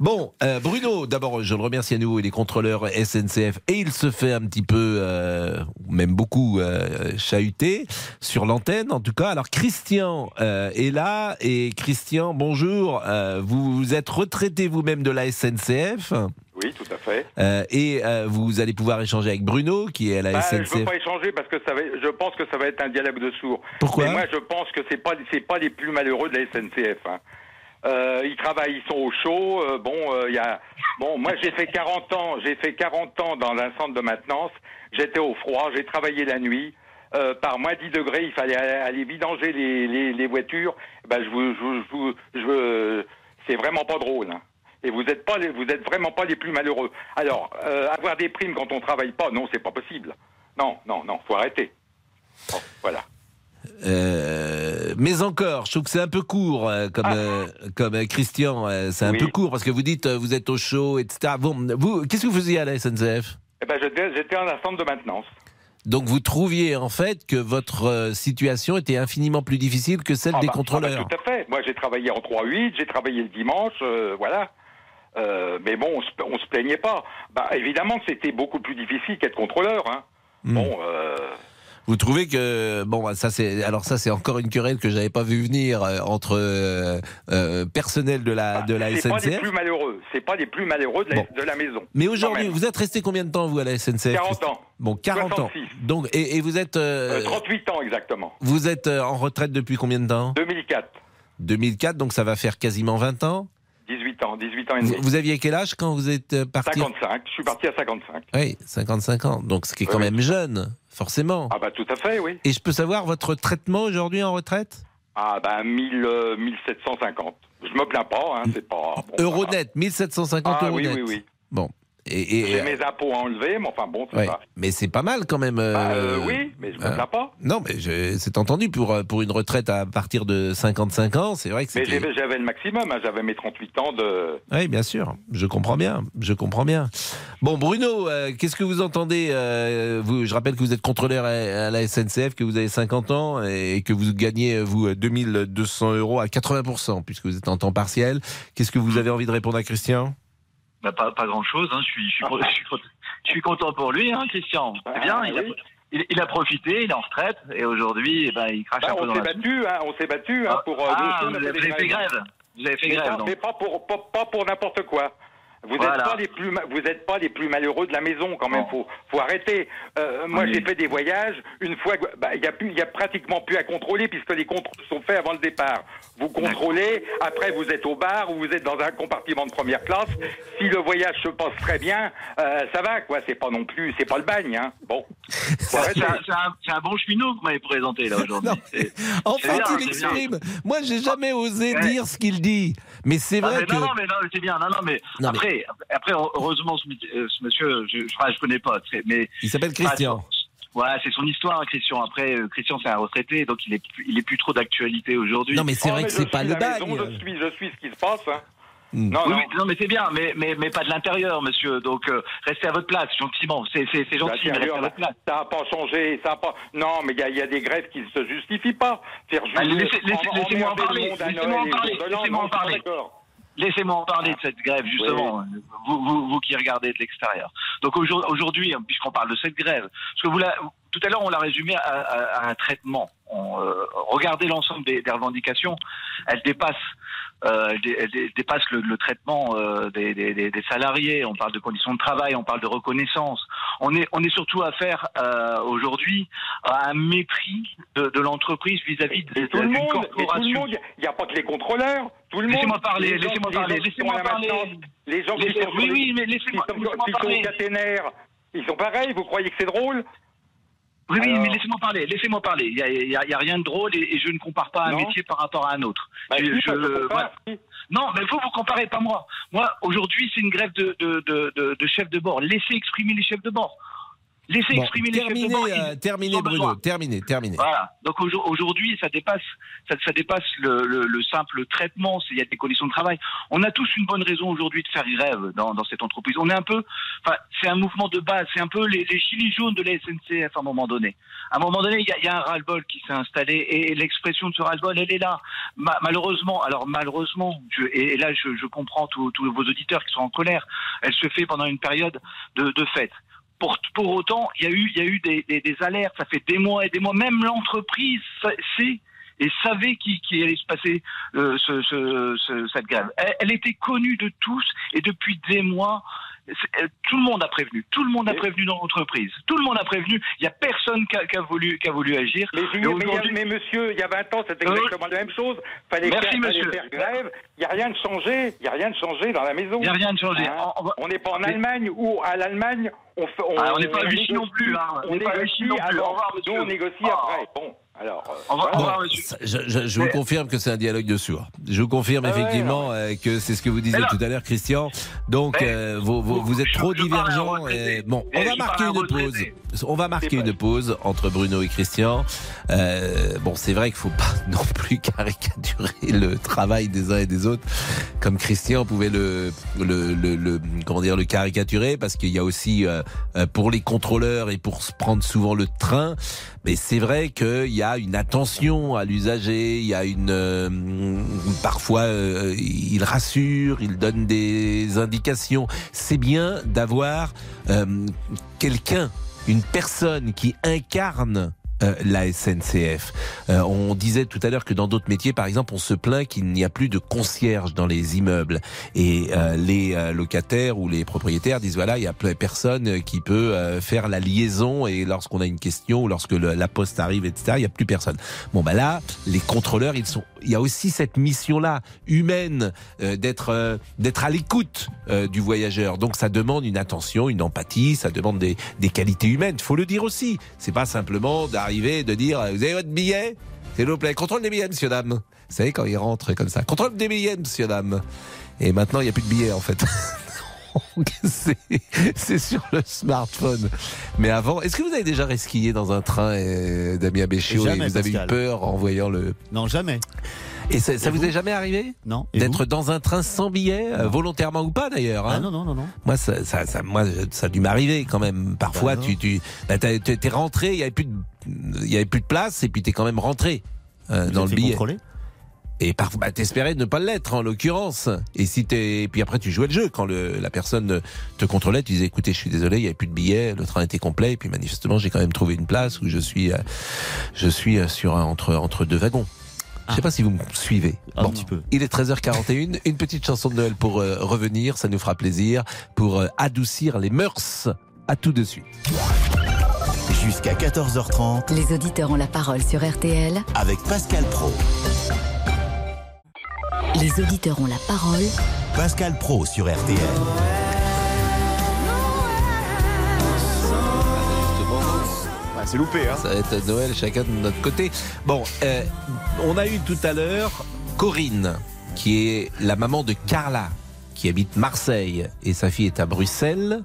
Bon, euh, Bruno, d'abord, je le remercie à nouveau. Il est contrôleur SNCF et il se fait un petit peu, euh, même beaucoup, euh, chahuter sur l'antenne, en tout cas. Alors, Christian euh, est là. Et Christian, bonjour. Euh, vous, vous êtes retraité vous-même de la SNCF. Oui, tout à fait. euh, et euh, vous allez pouvoir échanger avec Bruno, qui est à la Bah, je veux SNCF. pas échanger parce que ça va, je pense que ça va être un dialogue de sourds. Pourquoi Mais moi, je pense que c'est pas, c'est pas les plus malheureux de la SNCF. hein. Euh, ils travaillent, ils sont au chaud. euh, bon, euh, y a, bon, moi j'ai fait 40 ans, j'ai fait 40 ans dans un centre de maintenance. J'étais au froid, j'ai travaillé la nuit. Par moins 10 degrés, il fallait aller, vidanger les, les, les voitures. Ben, je vous, je, je, c'est vraiment pas drôle. hein. Et vous n'êtes pas, les- vous êtes vraiment pas les plus malheureux. Alors, euh, avoir des primes quand on travaille pas, non, c'est pas possible. Non, non, non, faut arrêter. Bon, voilà. Euh, mais encore, je trouve que c'est un peu court, euh, comme, euh, comme Christian, c'est un Ah. Oui. peu court, parce que vous dites, vous êtes au chaud, etc. Bon, vous, qu'est-ce que vous faisiez à la SNCF Eh ben, j'étais, en centre de maintenance. Donc vous trouviez en fait que votre situation était infiniment plus difficile que celle Ah des bah, contrôleurs. ah bah, tout à fait. Moi, j'ai travaillé en 3-8, j'ai travaillé le dimanche, voilà. Euh, mais bon, on se, on se plaignait pas. Bah, évidemment c'était beaucoup plus difficile qu'être contrôleur. Hein. Hmm. Bon, euh, Vous trouvez que bon bah, ça c'est alors ça c'est encore une querelle que j'avais pas vu venir euh, entre euh, personnel de la de la c'est pas les SNCF. plus malheureux. C'est pas les plus malheureux de la, Bon. de la maison. Mais aujourd'hui, vous êtes resté combien de temps vous à la SNCF? 40 ans. Bon, 40 ans. 66. Donc et, et vous êtes euh, Euh, 38 ans exactement. vous êtes en retraite depuis combien de temps? 2004. 2004, donc ça va faire quasiment 20 ans. 18 ans, 18 ans et demi. Vous, vous aviez quel âge quand vous êtes euh, parti 55. Je suis parti à 55. Oui, 55 ans. Donc ce qui est quand Oui, même jeune, forcément. Ah bah tout à fait, oui. Et je peux savoir votre traitement aujourd'hui en retraite? Ah bah 1000, euh, 1750. Je me plains pas, hein, c'est pas. bon, Euro voilà. net, 1750 Ah euros oui, net. oui, oui. Bon. Et, et- J'ai mes impôts à enlever, mais enfin bon, c'est ouais. pas. Mais c'est pas mal quand même. Bah, euh, euh, oui, mais je me euh, plains pas. Non, mais je- c'est entendu pour, euh, pour une retraite à partir de 55 ans, c'est vrai que Mais c'était. j'avais le maximum, hein, j'avais mes 38 ans de. Oui, bien sûr, je comprends bien, je comprends bien. Bon, Bruno, euh, qu'est-ce que vous entendez vous, Je rappelle que vous êtes contrôleur à, à la SNCF, que vous avez 50 ans et que vous gagnez, vous, 2200 euros à 80%, puisque vous êtes en temps partiel. Qu'est-ce que vous avez envie de répondre à Christian? Bah, pas, pas grand chose. Je suis, je suis, je suis, je suis content pour lui, hein, Christian. C'est bien. il, a, il, il a profité, il est en retraite et aujourd'hui, eh ben, il crache Bah, un peu on dans la battu, hein, on s'est battu hein, pour. euh, Ah, deux vous semaines, on a avez fait grève. Vous avez fait mais grève, mais pas pour pas, pas pour n'importe quoi. Vous n'êtes Voilà. pas les plus vous êtes pas les plus malheureux de la maison quand même. Faut faut arrêter. Euh, moi Oui. j'ai fait des voyages. Une fois bah, il y a plus il y a pratiquement plus à contrôler puisque les contrôles sont faits avant le départ. Vous contrôlez. Après vous êtes au bar ou vous êtes dans un compartiment de première classe. Si le voyage se passe très bien, euh, ça va quoi. C'est pas non plus c'est pas le bagne. Hein. Bon. C'est un, bon cheminot que vous m'avez présenté là aujourd'hui. Enfin, bien, il exprime. Moi, j'ai jamais osé Ouais. dire ce qu'il dit. Mais c'est Ah, vrai mais que. Non, non, mais non, c'est bien. Non, non, mais Non, mais- après, après, heureusement, ce, euh, ce monsieur, je, enfin, je connais pas, mais Il s'appelle Christian. Ouais, c'est son histoire, Christian. Après, euh, Christian, c'est un retraité, donc il est, plus- il est plus trop d'actualité aujourd'hui. Non, mais c'est Oh, vrai mais que c'est pas le bagne. Je suis je suis ce qui se passe. Hein. Hmm. Non, oui, non. oui, non, mais c'est bien, mais, mais, mais pas de l'intérieur, monsieur. Donc, euh, restez à votre place, gentiment. C'est, c'est, c'est gentil, mais restez à votre place. ça n'a pas changé, ça a pas. Non, mais il y a, il y a des grèves qui ne se justifient pas. Ah, laissez- laissez- en- laissez-moi en parler, laissez-moi en parler, laissez-moi en parler. Laissez-moi en parler de cette grève, justement, vous, vous, vous qui regardez de l'extérieur. Donc aujourd- aujourd'hui, hein, puisqu'on parle de cette grève, parce que vous la, tout à l'heure, on l'a résumé à, à- à un traitement. On, euh, regardez l'ensemble des, des revendications, elles dépassent, euh, elles dé- elles dé- dépassent le, le traitement euh, des, des- des- salariés. On parle de conditions de travail, on parle de reconnaissance. On est, on est surtout à faire euh, aujourd'hui à un mépris de, de l'entreprise vis-à-vis d'une corporation. il n'y a pas que les contrôleurs, tout le monde. Laissez-moi parler, laissez-moi parler, laissez-moi parler. Les gens qui sont, oui, oui, mais laissez-moi- parler. ils sont pareils, vous croyez que c'est drôle? Oui, oui, mais laissez-moi parler, laissez-moi parler. Il n'y a, rien de drôle et, et je ne compare pas un métier par rapport à un autre. Bah, Je- si, je- moi. Non, mais vous, vous comparez, pas moi. Moi, aujourd'hui, c'est une grève de, de, de, de, de chefs de bord. Laissez exprimer les chefs de bord. Laissez Bon, exprimer les chefs de terminé, euh, terminé, Bruno. besoin. Terminé, terminé. Voilà. Donc aujo- aujourd'hui, ça dépasse, ça, ça dépasse le, le, le simple traitement. Il y a des conditions de travail. On a tous une bonne raison aujourd'hui de faire grève dans, dans cette entreprise. On est un peu, enfin, c'est un mouvement de base. C'est un peu les, les gilets jaunes de la SNCF à un moment donné. À un moment donné, il y a, y a un ras-le-bol qui s'est installé et l'expression de ce ras-le-bol, elle est là. Ma- malheureusement, alors malheureusement, je, et, et là, je, je comprends tous tous vos auditeurs qui sont en colère. Elle se fait pendant une période de, de fête. Pour, pour autant, il y a eu, il y a eu des, des, des alertes. Ça fait des mois et des mois. Même l'entreprise sa- sait et savait qu'il qui allait se passer euh, ce, ce- ce- cette grève. Elle était connue de tous et depuis des mois. Euh, Tout le monde a prévenu. Tout le monde a prévenu dans l'entreprise. Tout le monde a prévenu. Il n'y a personne qui a, qui a voulu, qui a voulu agir. Mais, mais, a- mais monsieur, il y a 20 ans, c'était Euh, exactement la même chose. Fallait, Merci, faire, fallait monsieur. faire grève. Il n'y a rien de changé. Il n'y a rien de changé dans la maison. Il n'y a rien de changé. Hein On- n'est pas en Allemagne où, à l'Allemagne, on fait. Ah, on n'est pas à Vichy non plus, hein. On On n'est pas à négocie. Nous, on négocie Ah. après. Bon. Alors, euh, monsieur. ça- je, je- je vous confirme que c'est un dialogue de sourds. Je vous confirme Ah ouais, effectivement euh, que c'est ce que vous disiez là- tout à l'heure, Christian. Donc, euh, vous, vous- vous êtes trop retraité. et- Bon, Et on va marquer une pause. On va marquer une pause entre Bruno et Christian. Euh, bon, c'est vrai qu'il faut pas non plus caricaturer le travail des uns et des autres, comme Christian pouvait le, le, le, le- comment dire, le caricaturer, parce qu'il y a aussi euh, euh, pour les contrôleurs et pour se prendre souvent le train. Mais c'est vrai qu'il y a une attention à l'usager, il y a une euh, parfois euh, il rassure, il donne des indications. C'est bien d'avoir euh, quelqu'un, une personne qui incarne euh, la SNCF. Euh, on disait tout à l'heure que dans d'autres métiers, par exemple, on se plaint qu'il n'y a plus de concierge dans les immeubles et euh, les euh, locataires ou les propriétaires disent voilà, il y a plus personne qui peut euh, faire la liaison et lorsqu'on a une question ou lorsque la poste arrive, etc., il y a plus personne. Bon bah là, les contrôleurs, ils sont, il y a aussi cette mission-là humaine euh, d'être d'être à l'écoute du voyageur. Donc ça demande une attention, une empathie, ça demande des, des qualités humaines. Faut le dire aussi. C'est pas simplement d'arriver et de dire vous avez votre billet, s'il vous plaît, contrôle des billets, monsieur dame. Vous savez quand ils rentrent comme ça, contrôle des billets, monsieur dame. Et maintenant il n'y a plus de billets en fait. C'est sur le smartphone. Mais avant, est-ce que vous avez déjà resquillé dans un train, euh, Damien Béchiot, et vous avez eu peur en voyant le... Non, jamais. Et ça, ça vous, vous est jamais arrivé Non. D'être dans un train sans billet, euh, volontairement ou pas d'ailleurs. Ah hein non, non, non, non. moi, ça, ça, ça, moi, ça a dû m'arriver quand même. Parfois, Bah tu, tu, bah, t'es rentré, il y avait plus de, il y avait plus de place, et puis t'es quand même rentré euh, dans le billet. contrôler Et parfois, bah, t'espérais ne pas l'être en l'occurrence. Et si t'es, et puis après, tu jouais le jeu quand le, la personne te contrôlait. Tu disais, écoutez, je suis désolé, il y avait plus de billets, le train était complet, et puis manifestement, j'ai quand même trouvé une place où je suis, euh, je suis euh, sur entre entre deux wagons. Je sais pas si vous me suivez. Un petit peu. Il est 13h41. Une petite chanson de Noël pour euh, revenir, ça nous fera plaisir, pour euh, adoucir les mœurs. À tout de suite. Jusqu'à 14h30 Les auditeurs ont la parole sur RTL. avec Pascal Pro. Les auditeurs ont la parole Pascal Pro sur RTL. C'est loupé, hein Ça va être Noël chacun de notre côté. Bon, euh, on a eu tout à l'heure Corinne, qui est la maman de Carla, qui habite Marseille, et sa fille est à Bruxelles.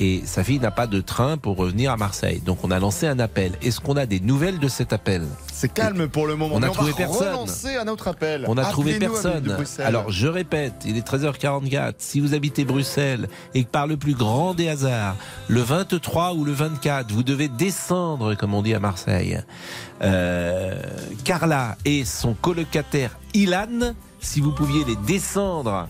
Et sa fille n'a pas de train pour revenir à Marseille. Donc on a lancé un appel. Est-ce qu'on a des nouvelles de cet appel? C'est calme pour le moment. On a trouvé personne. relancer un autre appel. On a trouvé personne. Alors je répète, il est 13h44. Si vous habitez Bruxelles et que par le plus grand des hasards, le 23 ou le 24, vous devez descendre, comme on dit à Marseille, euh, Carla et son colocataire Ilan, si vous pouviez les descendre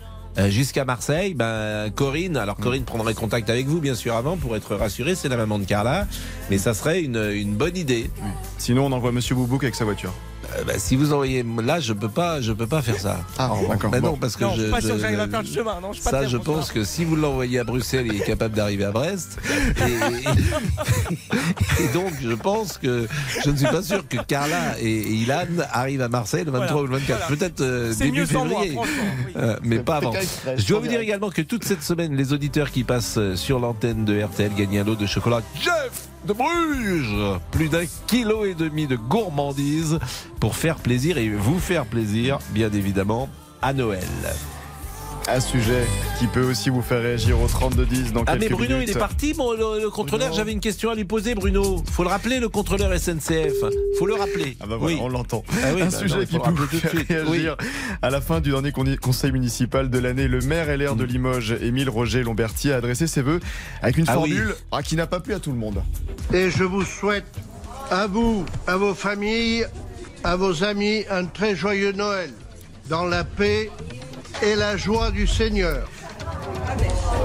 jusqu'à Marseille, ben Corinne, alors Corinne prendrait contact avec vous bien sûr avant pour être rassurée, c'est la maman de Carla, mais ça serait une, une bonne idée. Sinon, on envoie Monsieur Boubouk avec sa voiture. Euh, bah, si vous envoyez là, je peux pas, je peux pas faire ça. Ah, d'accord. Bah non, Bon. parce que Non, je je, suis pas sûr je- que j'arrive à faire le chemin. Non, je suis pas ça, je pense chemin. que si vous l'envoyez à Bruxelles, il est capable d'arriver à Brest. Et, et donc, je pense que je ne suis pas sûr que Carla et, et Ilan arrivent à Marseille le 23 Voilà, ou le 24. voilà. Peut-être euh, C'est début mieux sans moi, février. oui. Euh, mais pas avant. Je dois vous dire également que toute cette semaine, les auditeurs qui passent sur l'antenne de RTL gagnent un lot de chocolat Jeff de Bruges. Plus d'un kilo et demi de gourmandise pour faire plaisir et vous faire plaisir, bien évidemment, à Noël. Un sujet qui peut aussi vous faire réagir au 3210 dans Ah quelques mais Bruno minutes. il est parti bon, le, le contrôleur j'avais une question à lui poser Bruno faut le rappeler le contrôleur SNCF faut le rappeler Ah bah voilà, oui on l'entend. Ah oui, un bah sujet non, qui peut vous faire réagir. À la fin du dernier con- conseil municipal de l'année, le maire LR de Limoges, Émile Roger Lomberti, a adressé ses vœux avec une Ah oui. formule ah, qui n'a pas plu à tout le monde. Et je vous souhaite à vous, à vos familles, à vos amis, un très joyeux Noël, dans la paix et la joie du Seigneur.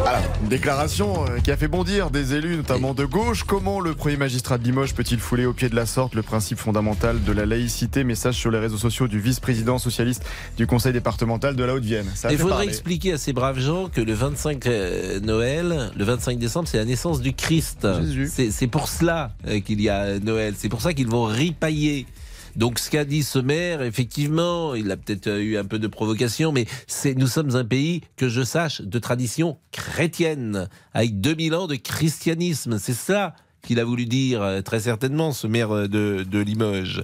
Alors, une déclaration euh, qui a fait bondir des élus, notamment de gauche. Comment le premier magistrat de Limoges peut-il fouler au pied de la sorte le principe fondamental de la laïcité? Message sur les réseaux sociaux du vice-président socialiste du conseil départemental de la Haute-Vienne. Il faudrait parler. expliquer à ces braves gens que le 25 euh, Noël, le 25 décembre, c'est la naissance du Christ. C'est pour cela euh, qu'il y a Noël. C'est pour ça qu'ils vont ripailler. Donc ce qu'a dit ce maire, effectivement, il a peut-être euh, eu un peu de provocation, mais c'est nous sommes un pays que je sache de tradition chrétienne, avec 2000 ans de christianisme. C'est ça qu'il a voulu dire, euh, très certainement, ce maire euh, de, de Limoges.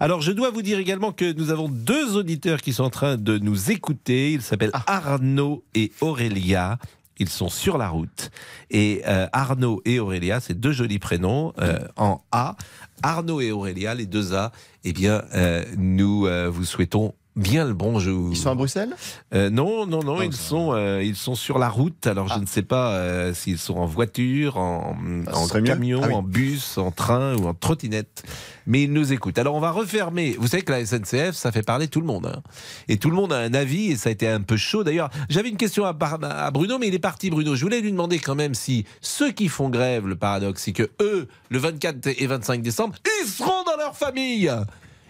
Alors, je dois vous dire également que nous avons deux auditeurs qui sont en train de nous écouter. Ils s'appellent Arnaud et Aurélia. Ils sont sur la route. Et euh, Arnaud et Aurélia, c'est deux jolis prénoms euh, en A. Arnaud et Aurélia, les deux A. Eh bien, euh, nous euh, vous souhaitons bien le bonjour. Ils sont à Bruxelles? Euh, Non, non, non. ils sont, euh, ils sont sur la route. Alors, je ne sais pas euh, s'ils sont en voiture, en, Ah, camion, Ah oui. en bus, en train ou en trottinette. Mais ils nous écoutent. Alors, on va refermer. Vous savez que la SNCF, ça fait parler tout le monde. hein. Et tout le monde a un avis et ça a été un peu chaud. D'ailleurs, j'avais une question à, à Bruno, mais il est parti, Bruno. Je voulais lui demander quand même si ceux qui font grève, le paradoxe, c'est que eux, le 24 et 25 décembre, ils seront dans leur famille.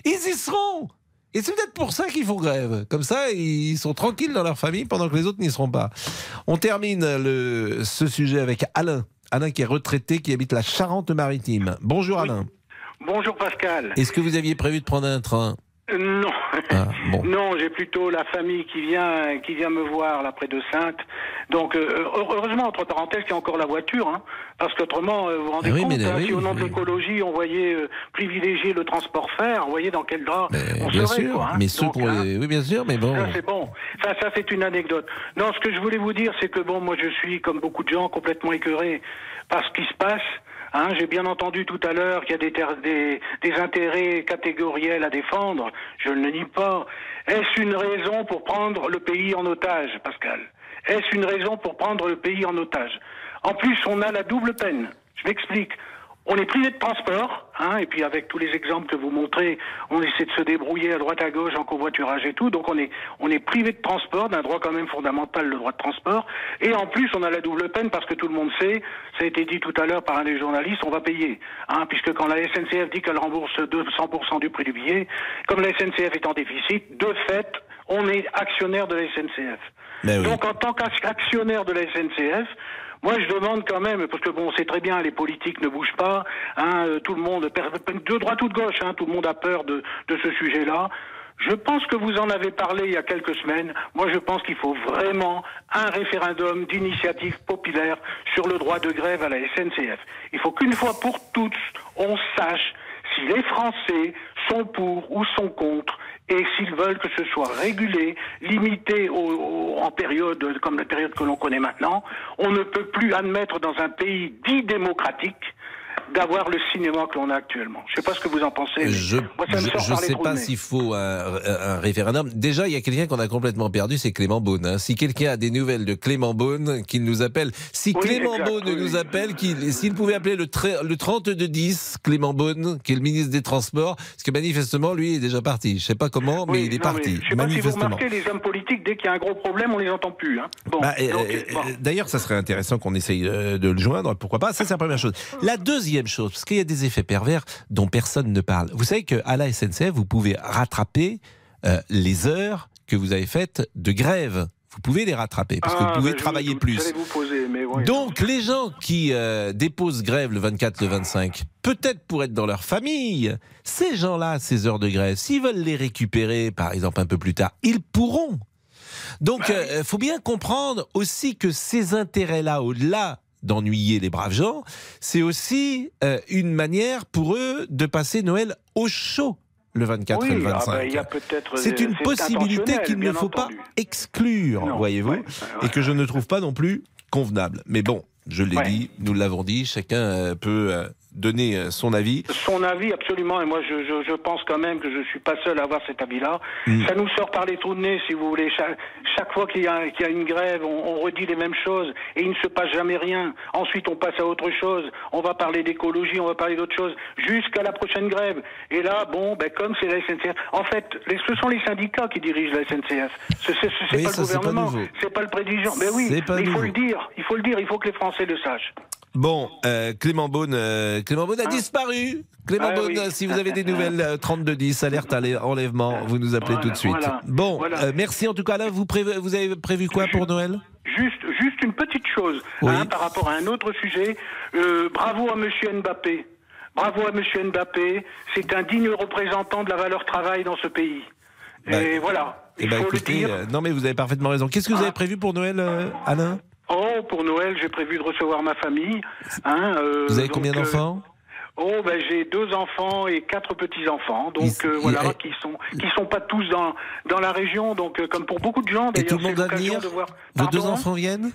Ils y seront. Et c'est peut-être pour ça qu'ils font grève. Comme ça, ils sont tranquilles dans leur famille pendant que les autres n'y seront pas. On termine le, ce sujet avec Alain. Alain qui est retraité, qui habite la Charente-Maritime. Bonjour Alain. Bonjour Pascal. Est-ce que vous aviez prévu de prendre un train? Non. Ah, bon. Non, j'ai plutôt la famille qui vient qui vient me voir là près de Sainte. Donc euh, heureusement entre parenthèses qu'il y a encore la voiture, hein, parce qu'autrement euh, vous vous rendez Ah oui, compte mais hein, oui, si au nom de l'écologie on voyait euh, privilégier le transport fer, vous voyez dans quel drap on Bien serait sûr, quoi. hein. mais ceux Donc, pour hein, les- Oui, bien sûr, mais bon. ça c'est bon. Ça, ça c'est une anecdote. Non, ce que je voulais vous dire, c'est que bon, moi je suis comme beaucoup de gens complètement écœuré par ce qui se passe. Hein, J'ai bien entendu tout à l'heure qu'il y a des, intérêts catégoriels à défendre. Je ne le nie pas. Est-ce une raison pour prendre le pays en otage, Pascal? Est-ce une raison pour prendre le pays en otage? En plus, on a la double peine. Je m'explique. On est privé de transport, hein, et puis avec tous les exemples que vous montrez, on essaie de se débrouiller à droite à gauche en covoiturage et tout, donc on est on est privé de transport, d'un droit quand même fondamental, le droit de transport, et en plus on a la double peine parce que tout le monde sait, ça a été dit tout à l'heure par un des journalistes, on va payer, hein, puisque quand la SNCF dit qu'elle rembourse 200% du prix du billet, comme la SNCF est en déficit, de fait, on est actionnaire de la SNCF. Ben oui. Donc en tant qu'actionnaire de la SNCF, moi je demande quand même, parce que bon, on sait très bien, les politiques ne bougent pas, hein, euh, tout le monde, de droite ou de gauche, hein, tout le monde a peur de, de ce sujet-là. Je pense que vous en avez parlé il y a quelques semaines. Moi, je pense qu'il faut vraiment un référendum d'initiative populaire sur le droit de grève à la SNCF. Il faut qu'une fois pour toutes, on sache si les Français sont pour ou sont contre et s'ils veulent que ce soit régulé, limité au- en période comme la période que l'on connaît maintenant, on ne peut plus admettre dans un pays dit démocratique d'avoir le cinéma que l'on a actuellement. Je ne sais pas ce que vous en pensez. Je les sais pas s'il faut un, un référendum. Déjà, il y a quelqu'un qu'on a complètement perdu, c'est Clément Beaune. hein. Si quelqu'un a des nouvelles de Clément Beaune, qu'il nous appelle. Si Oui, Clément exact, Beaune oui. nous appelle, qu'il- s'il pouvait appeler le, tre- le 3210, Clément Beaune, qui est le ministre des Transports, parce que manifestement, lui, il est déjà parti. Je sais pas comment, mais Oui, il est non, parti. je sais pas si vous remarquez, les hommes politiques, dès qu'il y a un gros problème, on les entend plus. Hein. Bon, Bah, donc, euh, bon. D'ailleurs, ça serait intéressant qu'on essaye euh, de le joindre, pourquoi pas. Ça, c'est la première chose. La deuxième chose, parce qu'il y a des effets pervers dont personne ne parle. Vous savez qu'à la SNCF, vous pouvez rattraper euh, les heures que vous avez faites de grève. Vous pouvez les rattraper parce que Ah, vous pouvez ben, je- travailler plus. j'allais vous poser, mais ouais. Donc, les gens qui euh, déposent grève le 24, le 25, peut-être pour être dans leur famille, ces gens-là, ces heures de grève, s'ils veulent les récupérer, par exemple, un peu plus tard, ils pourront. Donc, il faut bien comprendre aussi que ces intérêts-là, au-delà d'ennuyer les braves gens, c'est aussi euh, une manière pour eux de passer Noël au chaud le 24 et le ah 25. ben, il y a peut-être C'est une possibilité qu'il ne faut pas exclure, voyez-vous, ouais, ouais, et que je ne trouve pas non plus convenable. Mais bon, je l'ai dit, nous l'avons dit, chacun euh, peut euh, donner euh, son avis. Son avis, absolument, et moi je, je, je pense quand même que je suis pas seul à avoir cet avis-là. Mm. Ça nous sort par les trous de nez, si vous voulez. Chaque, chaque fois qu'il y, a- qu'il y a une grève, on, on redit les mêmes choses et il ne se passe jamais rien. Ensuite, on passe à autre chose. On va parler d'écologie, on va parler d'autre chose, jusqu'à la prochaine grève. Et là, bon, ben, comme c'est la SNCF. En fait, les, ce sont les syndicats qui dirigent la SNCF. Ce- Oui, pas ça, le gouvernement, c'est pas le président. Mais oui, mais il faut le dire. Il faut le dire. Il faut que les Français le sachent. Bon, euh, Clément Beaune, euh, Clément Beaune a disparu. Clément Ah Beaune, oui. si vous avez des nouvelles, euh, 3210, alerte à l'enlèvement, vous nous appelez Voilà, tout de suite. voilà, bon, voilà. euh, merci en tout cas. Là, vous, avez prévu quoi pour Noël? Juste, juste une petite chose Oui. hein, par rapport à un autre sujet. Euh, bravo à Monsieur Mbappé. Bravo à Monsieur Mbappé. C'est un digne représentant de la valeur travail dans ce pays. Bah, Et voilà. Eh Il ben, faut le écoutez, dire. euh, non mais vous avez parfaitement raison. Qu'est-ce que vous Ah. avez prévu pour Noël, euh, Alain? Oh, pour Noël, j'ai prévu de recevoir ma famille. Hein, euh, Vous avez donc, combien euh, d'enfants? Oh, ben j'ai deux enfants et quatre petits enfants, donc Ils- euh, voilà, qui sont qui sont pas tous dans dans la région, donc euh, comme pour beaucoup de gens. Et tout D'ailleurs, le monde c'est va l'occasion venir? de voir. Vos deux Pardon enfants viennent?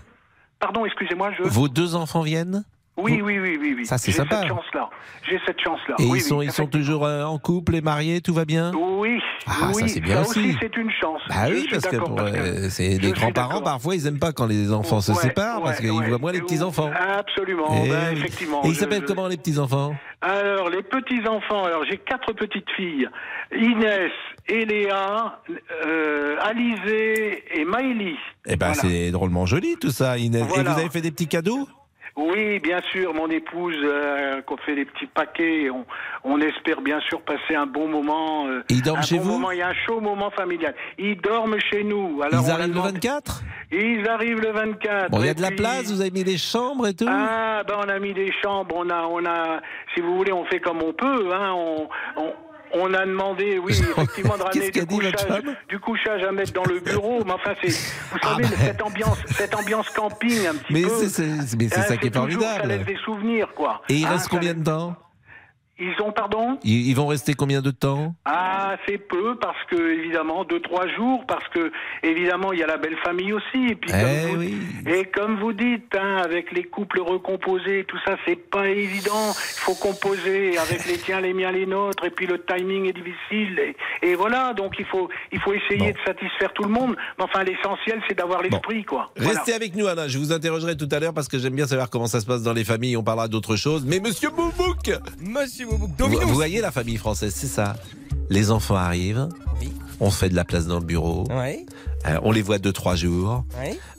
Pardon, excusez-moi, je. Vos deux enfants viennent? Oui, oui, oui, oui, oui. Ça, c'est sympa. Cette. J'ai cette chance-là. Et oui, ils sont, oui, ils sont toujours euh, en couple et mariés, tout va bien? Oui, Ah, oui, ça, c'est bien aussi. c'est une chance. Bah oui, parce que pour, euh, c'est les grands-parents, parfois, ils aiment pas quand les enfants se Ouais, séparent parce qu'ils ouais. voient moins les petits-enfants. Absolument, ben, effectivement. Et ils s'appellent je- comment les petits-enfants? Alors, les petits-enfants, alors j'ai quatre petites filles. Inès, Eléa, euh, Alizé et Maëlie. Eh ben, Voilà. c'est drôlement joli tout ça, Inès. Et vous avez fait des petits cadeaux? Oui, bien sûr, mon épouse, euh, qu'on fait des petits paquets, et on, on espère bien sûr passer un bon moment. euh, Ils dorment un chez bon vous moment, Il y a un chaud moment familial. Ils dorment chez nous. Alors, Ils arrivent le demande- 24 Ils arrivent le 24. Bon, il y a de la puis- place, vous avez mis des chambres et tout Ah, ben on a mis des chambres, on a, on a, si vous voulez, on fait comme on peut, hein, on, on, on a demandé, oui, effectivement, de ramener du couchage, du couchage à mettre dans le bureau, mais enfin, c'est, vous Ah, savez, ben. cette ambiance, cette ambiance camping, un petit Mais peu. mais c'est hein, ça qui est toujours- Ça formidable. laisse des souvenirs, quoi. Et il Hein, reste ça combien de temps? Ils ont, pardon ils, ils vont rester combien de temps Ah, c'est peu parce que évidemment deux trois jours parce que évidemment il y a la belle famille aussi et puis comme Eh vous, oui. et comme vous dites hein, avec les couples recomposés tout ça c'est pas évident il faut composer avec les tiens les miens les nôtres et puis le timing est difficile et, et voilà donc il faut il faut essayer de satisfaire tout le monde mais enfin l'essentiel c'est d'avoir l'esprit quoi Voilà. Restez avec nous, Anna. Je vous interrogerai tout à l'heure parce que j'aime bien savoir comment ça se passe dans les familles. On parlera d'autre chose. Mais Monsieur Boubouk Monsieur Vous, voyez la famille française, c'est ça. Les enfants arrivent. On fait de la place dans le bureau. Euh, on les voit deux, trois jours.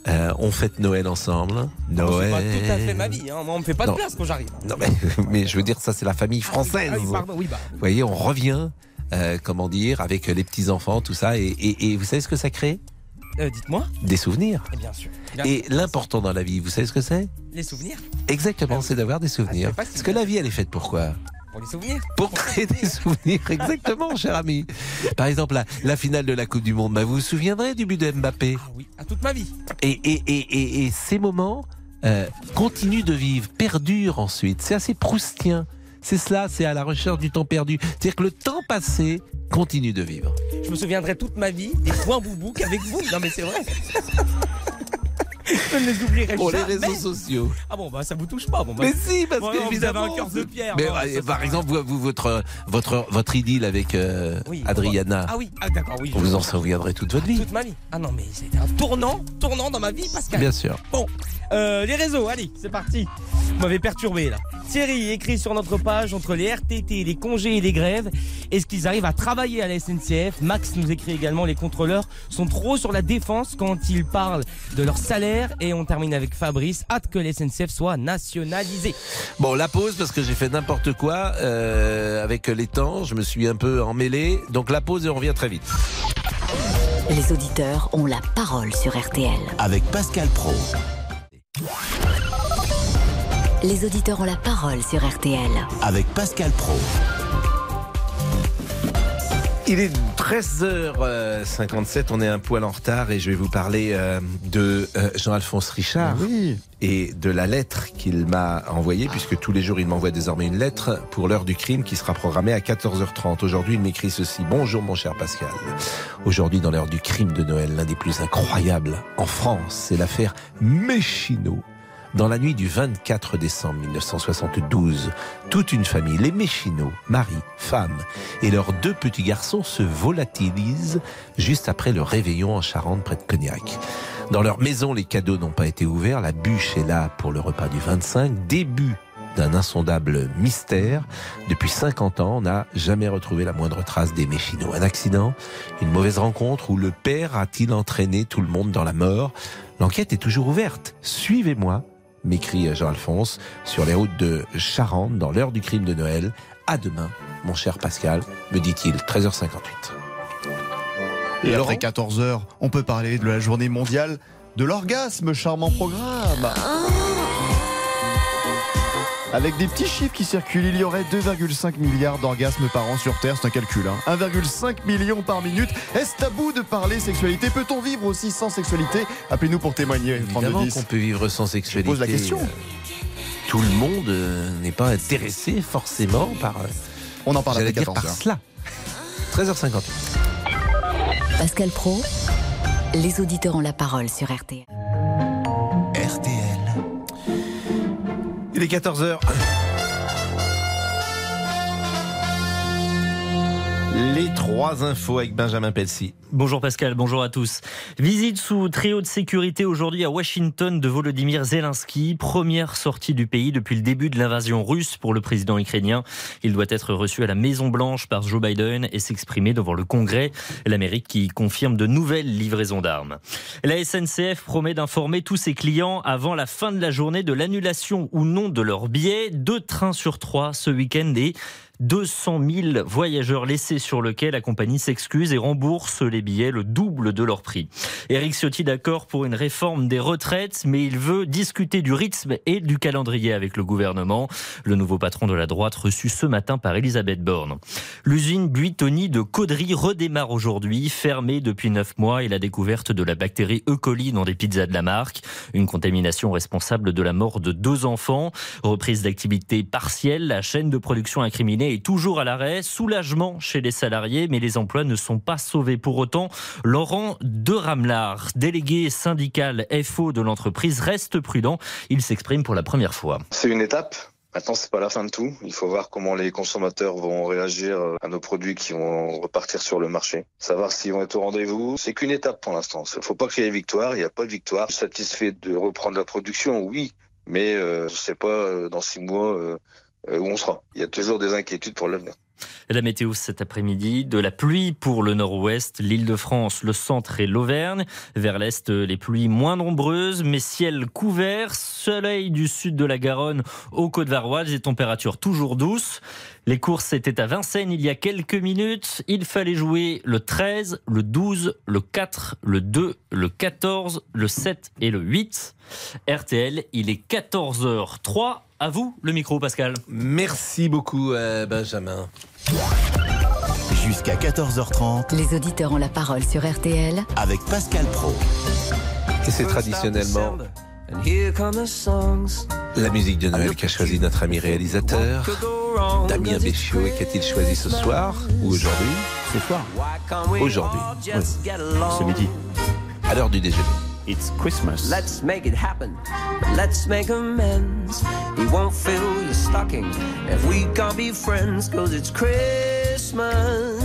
Euh, on fête Noël ensemble. Bon, Noël. Pas tout à fait ma vie. Hein. Moi, on me fait pas de place quand j'arrive. Non, mais, mais je veux dire, ça, c'est la famille française. Ah oui, pardon, oui, bah. Vous voyez, on revient, euh, comment dire, avec les petits-enfants, tout ça. Et, et- et vous savez ce que ça crée? Euh, Dites-moi. Des souvenirs. Eh bien sûr. Bien Et l'important dans la vie, vous savez ce que c'est? Les souvenirs. Exactement, c'est d'avoir des souvenirs. Parce que la vie, elle est faite pour quoi? Pour les souvenirs. Pour créer des souvenirs, exactement, cher ami. Par exemple, la, la finale de la Coupe du Monde, bah, vous vous souviendrez du but de Mbappé Ah oui, à toute ma vie. et, et, et, et, ces moments euh, continuent de vivre, perdurent ensuite. C'est assez proustien. C'est cela, c'est à la recherche du temps perdu. C'est-à-dire que le temps passé continue de vivre. Je me souviendrai toute ma vie des points boubouk avec vous. Non, mais c'est vrai. Je ne les oublierai Pour les jamais. réseaux sociaux. Ah bon, bah ça vous touche pas. Bon, bah, Mais si, parce bon, que vous avez évidemment. un cœur de pierre. Mais euh, ça, par ça- exemple, vous, vous, votre, votre, votre idylle avec euh, Oui, Adriana, Ah oui, ah, d'accord, oui. vous en souviendrez toute votre vie. Toute ma vie. Ah non, mais c'était un tournant, tournant dans ma vie, Pascal. Bien sûr. Bon, euh, les réseaux, allez, c'est parti. Vous m'avez perturbé là. Thierry écrit sur notre page entre les RTT, les congés et les grèves, est-ce qu'ils arrivent à travailler à la SNCF Max nous écrit également les contrôleurs sont trop sur la défense quand ils parlent de leur salaire et on termine avec Fabrice, hâte que la SNCF soit nationalisée. Bon, la pause parce que j'ai fait n'importe quoi euh, avec les temps. Je me suis un peu emmêlé. Donc la pause et on revient très vite. Les auditeurs ont la parole sur RTL. Avec Pascal Pro. Les auditeurs ont la parole sur RTL. Avec Pascal Pro. Il est 13h57, on est un poil en retard et je vais vous parler euh, de euh, Jean-Alphonse Richard Oui. et de la lettre qu'il m'a envoyée, puisque tous les jours il m'envoie désormais une lettre pour l'heure du crime qui sera programmée à 14h30. Aujourd'hui il m'écrit ceci. Bonjour mon cher Pascal. Aujourd'hui dans l'heure du crime de Noël, l'un des plus incroyables en France, c'est l'affaire Méchineau. Dans la nuit du 24 décembre 1972, toute une famille, les Méchineaux, mari, femme et leurs deux petits garçons se volatilisent juste après le réveillon en Charente près de Cognac. Dans leur maison, les cadeaux n'ont pas été ouverts, la bûche est là pour le repas du 25, début d'un insondable mystère. Depuis 50 ans, on n'a jamais retrouvé la moindre trace des Méchineaux. Un accident, une mauvaise rencontre ou le père a-t-il entraîné tout le monde dans la mort? L'enquête est toujours ouverte. Suivez-moi, m'écrit Jean-Alphonse, sur les routes de Charente dans l'heure du crime de Noël. À demain, mon cher Pascal, me dit-il, 13h58. Et Laurent après 14h, on peut parler de la journée mondiale de l'orgasme, charmant programme. Avec des petits chiffres qui circulent, il y aurait 2,5 milliards d'orgasmes par an sur Terre, c'est un calcul. Hein. 1,5 million par minute. Est-ce tabou de parler sexualité? Peut-on vivre aussi sans sexualité? Appelez-nous pour témoigner. Évidemment 3210. qu'on peut vivre sans sexualité. pose la question. Euh, Tout le monde euh, n'est pas intéressé forcément par. euh, On en parle j'allais après dire par 14 cela. 13h50. Pascal Pro, les auditeurs ont la parole sur. RTL. Il est 14h. Les trois infos avec Benjamin Pelsi. Bonjour Pascal, bonjour à tous. Visite sous trio de sécurité aujourd'hui à Washington de Volodymyr Zelensky, première sortie du pays depuis le début de l'invasion russe pour le président ukrainien. Il doit être reçu à la Maison Blanche par Joe Biden et s'exprimer devant le Congrès, l'Amérique qui confirme de nouvelles livraisons d'armes. La SNCF promet d'informer tous ses clients avant la fin de la journée de l'annulation ou non de leurs billets. Deux trains sur trois ce week-end et 200 000 voyageurs laissés sur le quai. La compagnie s'excuse et rembourse les billets le double de leur prix. Eric Ciotti d'accord pour une réforme des retraites, mais il veut discuter du rythme et du calendrier avec le gouvernement. Le nouveau patron de la droite reçu ce matin par Elisabeth Borne. L'usine Buitoni de Caudry redémarre aujourd'hui, fermée depuis neuf mois et la découverte de la bactérie E. coli dans des pizzas de la marque. Une contamination responsable de la mort de deux enfants. Reprise d'activité partielle, la chaîne de production incriminée est toujours à l'arrêt. Soulagement chez les salariés, mais les emplois ne sont pas sauvés pour autant. Laurent de Ramelard, délégué syndical FO de l'entreprise, reste prudent. Il s'exprime pour la première fois. C'est une étape. Maintenant, c'est pas la fin de tout. Il faut voir comment les consommateurs vont réagir à nos produits qui vont repartir sur le marché. Savoir s'ils vont être au rendez-vous. C'est qu'une étape pour l'instant. Il faut pas qu'il y ait victoire. Il n'y a pas de victoire. Satisfait de reprendre la production, oui. Mais euh, je sais pas euh, dans six mois euh, euh, où on sera. Il y a toujours des inquiétudes pour l'avenir. La météo cet après-midi, de la pluie pour le nord-ouest, l'île de France, le centre et l'Auvergne. Vers l'est, les pluies moins nombreuses, mais ciel couvert, soleil du sud de la Garonne aux côtes varoises et températures toujours douces. Les courses étaient à Vincennes il y a quelques minutes. Il fallait jouer le 13, le 12, le 4, le 2, le 14, le 7 et le 8. RTL, il est 14h03. À vous le micro, Pascal. Merci beaucoup, euh, Benjamin. Jusqu'à 14h30 Les auditeurs ont la parole sur RTL avec Pascal Pro. Et c'est traditionnellement la musique de Noël qu'a choisi notre ami réalisateur, Damien Béchiot. Et qu'a-t-il choisi ce soir ou aujourd'hui Ce soir. Aujourd'hui. Oui. Ce midi. À l'heure du déjeuner. It's Christmas. Let's make it happen. Let's make amends. He won't fill your stocking if we can't be friends, cause it's Christmas.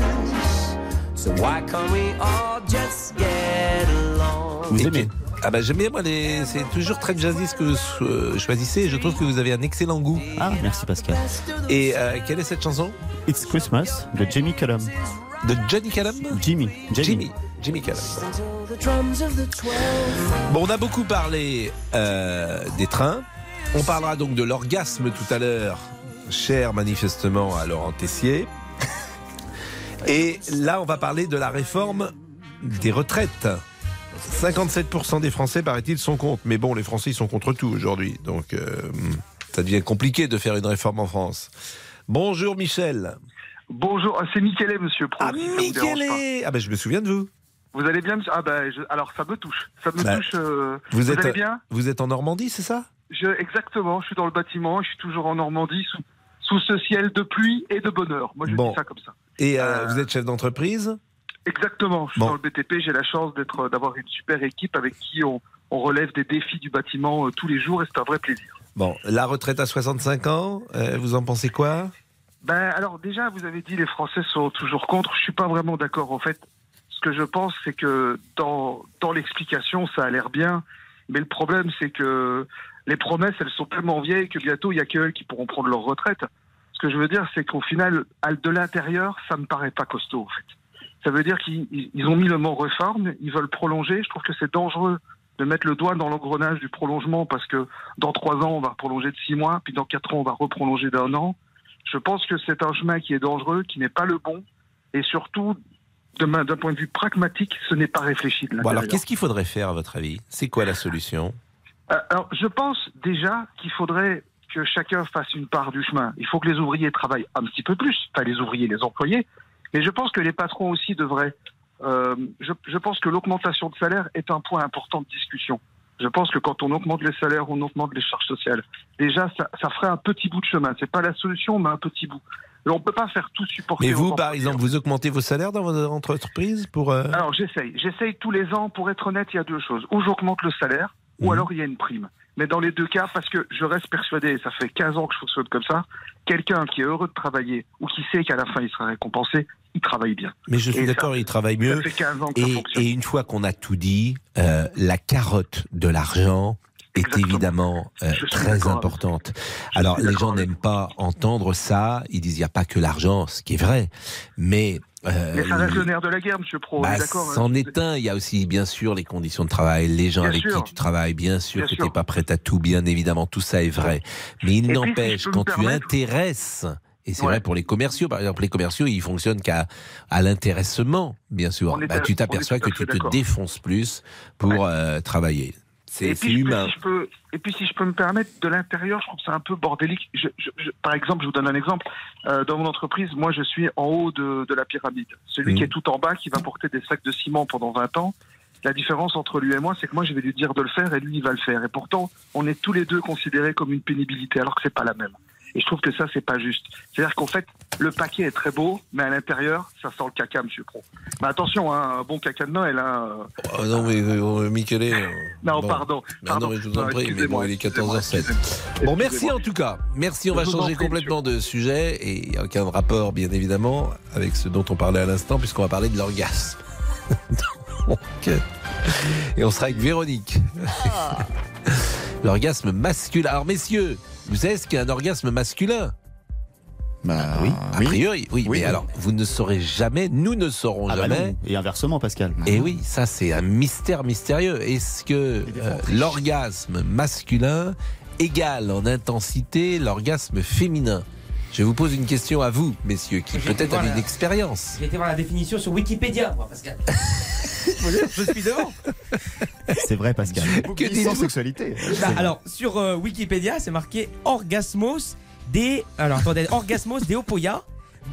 So why can't we all just get along? Vous aimez? Ah bah j'aime bien moi les... c'est toujours très jazzy ce que vous euh, choisissez. Je trouve que vous avez un excellent goût. Ah merci Pascal. Et euh, quelle est cette chanson? It's Christmas de Jimmy Cullum. De Johnny Callum Jimmy. Jimmy. Jimmy Callum. Bon, on a beaucoup parlé euh, des trains. On parlera donc de l'orgasme tout à l'heure, cher manifestement à Laurent Tessier. Et là, on va parler de la réforme des retraites. 57% des Français, paraît-il, sont contre. Mais bon, les Français, ils sont contre tout aujourd'hui. Donc, euh, ça devient compliqué de faire une réforme en France. Bonjour Michel. Bonjour, ah, c'est Michele, monsieur Pro. Ah. Michele Ah ben, je me souviens de vous. Vous allez bien, monsieur? Ah ben, je- alors ça me touche. Ça me Bah, touche. euh, Vous, êtes, allez bien? vous êtes en Normandie, c'est ça? Je, Exactement, je suis dans le bâtiment, je suis toujours en Normandie, sous, sous ce ciel de pluie et de bonheur. Moi, je Bon. dis ça comme ça. Et euh, Euh, vous êtes chef d'entreprise? Exactement, je suis Bon. dans le BTP, j'ai la chance d'être, d'avoir une super équipe avec qui on, on relève des défis du bâtiment tous les jours et c'est un vrai plaisir. Bon, la retraite à 65 ans, vous en pensez quoi? Ben alors déjà, vous avez dit les Français sont toujours contre. Je suis pas vraiment d'accord. En fait, que je pense, c'est que dans l'explication, ça a l'air bien, mais le problème, c'est que les promesses, elles sont tellement vieilles que bientôt, il y a que elles qui pourront prendre leur retraite. Ce que je veux dire, c'est qu'au final, de l'intérieur, ça me paraît pas costaud, en fait. Ça veut dire qu'ils ils- ils ont mis le mot réforme, ils veulent prolonger. Je trouve que c'est dangereux de mettre le doigt dans l'engrenage du prolongement parce que dans trois ans, on va prolonger de six mois, puis dans quatre ans, on va reprolonger d'un an. Je pense que c'est un chemin qui est dangereux, qui n'est pas le bon, et surtout, d'un point de vue pragmatique, ce n'est pas réfléchi de Bon, alors qu'est-ce qu'il faudrait faire à votre avis? C'est quoi la solution? Euh, Alors, je pense déjà qu'il faudrait que chacun fasse une part du chemin. Il faut que les ouvriers travaillent un petit peu plus, enfin les ouvriers, les employés, mais je pense que les patrons aussi devraient. euh, je, je pense que l'augmentation de salaire est un point important de discussion. Je pense que quand on augmente les salaires, on augmente les charges sociales. Déjà, ça, ça ferait un petit bout de chemin. C'est pas la solution, mais un petit bout. On peut pas faire tout supporter. Mais aux vous, par exemple, vous augmentez vos salaires dans votre entreprise pour. euh, Alors j'essaye. J'essaye tous les ans. Pour être honnête, il y a deux choses. Ou j'augmente le salaire, ou Mhm. alors il y a une prime. Mais dans les deux cas, parce que je reste persuadé, et ça fait 15 ans que je fonctionne comme ça, quelqu'un qui est heureux de travailler ou qui sait qu'à la fin il sera récompensé, il travaille bien. Mais je suis Et ça- d'accord, il travaille mieux. Ça fait 15 ans que ça Et, fonctionne. et une fois qu'on a tout dit, euh, la carotte de l'argent est évidemment euh, très importante. Alors les gens n'aiment pas entendre ça. Ils disent il n'y a pas que l'argent, ce qui est vrai, mais euh, Mais ça reste le- nerf de la guerre, Monsieur Pro. bah, hein. c'en est un. Il y a aussi, bien sûr, les conditions de travail, les gens Bien avec sûr. qui tu travailles, bien sûr Bien que tu n'es pas prêt à tout, bien évidemment, tout ça est vrai. Mais il si n'empêche, quand tu permettre- intéresses, et c'est Ouais. vrai pour les commerciaux, par exemple, les commerciaux, ils fonctionnent qu'à à l'intéressement, bien sûr. Bah, tu t'aperçois que tu te défonces plus pour euh, travailler. C'est humain. si je peux, et puis si je peux me permettre, de l'intérieur, je trouve ça un peu bordélique. Je- je- je- par exemple, je vous donne un exemple. Euh, dans mon entreprise, moi, je suis en haut de, de la pyramide. Celui Mhm. qui est tout en bas, qui va porter des sacs de ciment pendant 20 ans. La différence entre lui et moi, c'est que moi, je vais lui dire de le faire et lui, il va le faire. Et pourtant, on est tous les deux considérés comme une pénibilité, alors que c'est pas la même. Et je trouve que ça, c'est pas juste. C'est-à-dire qu'en fait, le paquet est très beau, mais à l'intérieur, ça sent le caca, monsieur Pro. Mais attention, hein, un bon caca de Noël, hein, euh, Oh non, mais euh, Michele, euh, Non, bon. pardon. Non, pardon. non, mais je vous en Non, prie, mais bon, il est excusez-moi, 14h07. Bon, merci en tout cas. Merci, on va Je changer prie, complètement de sujet et il n'y a aucun rapport, bien évidemment, avec ce dont on parlait à l'instant, puisqu'on va parler de l'orgasme. Donc, euh, et on sera avec Véronique. L'orgasme masculin. Alors, messieurs, vous savez ce qu'est un orgasme masculin? Bah, oui, a priori, oui, Oui, mais oui. alors vous ne saurez jamais, nous ne saurons Ah bah jamais. Et inversement, Pascal. Et oui, ça c'est un mystère mystérieux. Est-ce que euh, l'orgasme masculin égale en intensité l'orgasme féminin? Je vous pose une question à vous, messieurs, qui peut-être avez une expérience. J'ai été voir la définition sur Wikipédia, moi, Pascal. je suis devant. C'est vrai, Pascal. Que Sans dites-vous sexualité? Bah, alors, sur euh, Wikipédia, c'est marqué orgasmos des. Alors, attendez, orgasmos des opoya,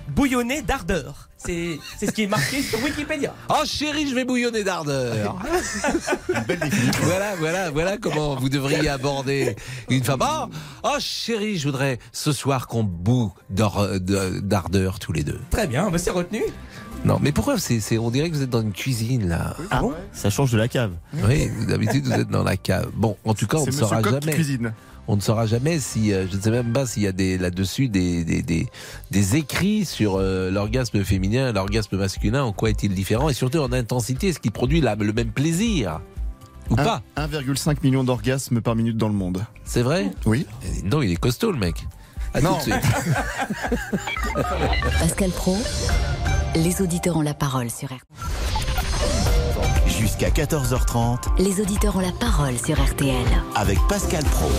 bouillonnés d'ardeur. C'est c'est ce qui est marqué sur Wikipédia. Oh chérie, je vais bouillonner d'ardeur. voilà, voilà, voilà comment vous devriez aborder une femme. Oh, oh chérie, je voudrais ce soir qu'on boue d'ardeur tous les deux. Très bien, bah, c'est retenu. Non, mais pourquoi c'est, c'est- on dirait que vous êtes dans une cuisine là. Ah bon? Ça change de la cave. Oui, d'habitude vous êtes dans la cave. Bon, en tout cas, on C'est ne saura jamais. cuisine. On ne saura jamais si, euh, je ne sais même pas s'il y a des, là-dessus des, des, des, des écrits sur euh, l'orgasme féminin, l'orgasme masculin, en quoi est-il différent et surtout en intensité, est-ce qu'il produit la- le même plaisir ou Un- pas? 1,5 million d'orgasmes par minute dans le monde. C'est vrai? Oui. Non, il est costaud le mec. À Non. tout de suite. Pascal Pro, les auditeurs ont la parole sur RTL. Jusqu'à 14h30 Les auditeurs ont la parole sur RTL. avec Pascal Pro.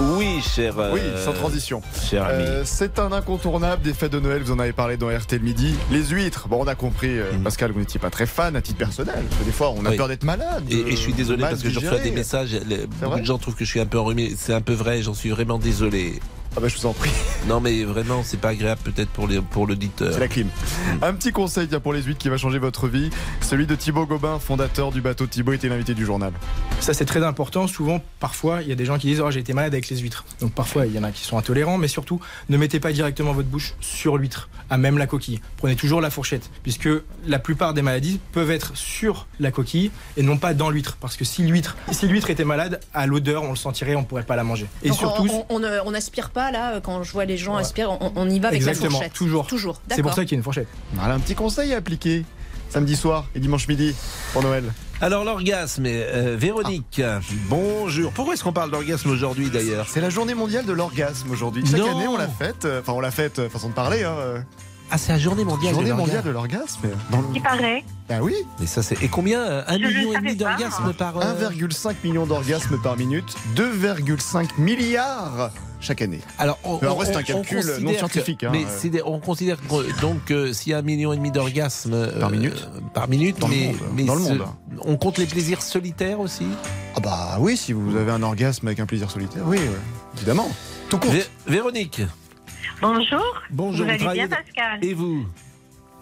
Oui, cher. euh, Oui, sans transition. Cher ami. Euh, c'est un incontournable des fêtes de Noël, vous en avez parlé dans RTL Midi. Les huîtres, bon on a compris, euh, Pascal, vous n'étiez pas très fan à titre personnel, parce que des fois on a. Oui. peur d'être malade. Et, et je suis désolé parce que je reçois des messages. beaucoup de gens trouvent que je suis un peu enrhumé. C'est un peu vrai. J'en suis vraiment désolé. Ah bah je vous en prie, Non, mais vraiment, c'est pas agréable peut-être pour les pour l'auditeur. c'est la clim. Un petit conseil tiens, pour les huîtres qui va changer votre vie, celui de Thibaut Gobin, fondateur du bateau Thibaut, était l'invité du journal. Ça, c'est très important. Souvent, parfois, il y a des gens qui disent Oh, j'ai été malade avec les huîtres. Donc, parfois, il y en a qui sont intolérants, mais surtout, ne mettez pas directement votre bouche sur l'huître, à même la coquille. Prenez toujours la fourchette, puisque la plupart des maladies peuvent être sur la coquille et non pas dans l'huître. Parce que si l'huître si l'huître était malade, à l'odeur, on le sentirait, on pourrait pas la manger. Et Donc, surtout. on, on, ne- on aspire pas là euh, quand je vois les gens aspirer, on, on y va avec Exactement, la fourchette. toujours. Toujours. C'est pour ça qu'il y a une fourchette. Voilà un petit conseil à appliquer samedi soir et dimanche midi pour Noël. Alors l'orgasme, euh, Véronique, bonjour. Pourquoi est-ce qu'on parle d'orgasme aujourd'hui d'ailleurs? C'est la journée mondiale de l'orgasme aujourd'hui. Chaque Non. année on la fête, euh, enfin on la fête, façon de parler. Hein. Euh, Ah, c'est la journée mondiale journée de mondiale l'orgasme. de l'orgasme. Dans le... Il paraît. Ah oui Mais ça c'est et combien euh, Un Je le million et demi d'orgasmes par euh, 1,5 million d'orgasmes par minute, 2,5 milliards chaque année. Alors, on, Mais en on- vrai, c'est un calcul non que- scientifique, hein. mais des- on considère que, donc que s'il y a un million et demi d'orgasmes euh, Par minute par minute, Dans le mais, monde, mais dans le monde. on compte les plaisirs solitaires aussi? Ah bah oui, si vous avez un orgasme avec un plaisir solitaire, oui, ouais, évidemment. Vé- Véronique. Bonjour. Bonjour, Vous allez bien, Pascal Et vous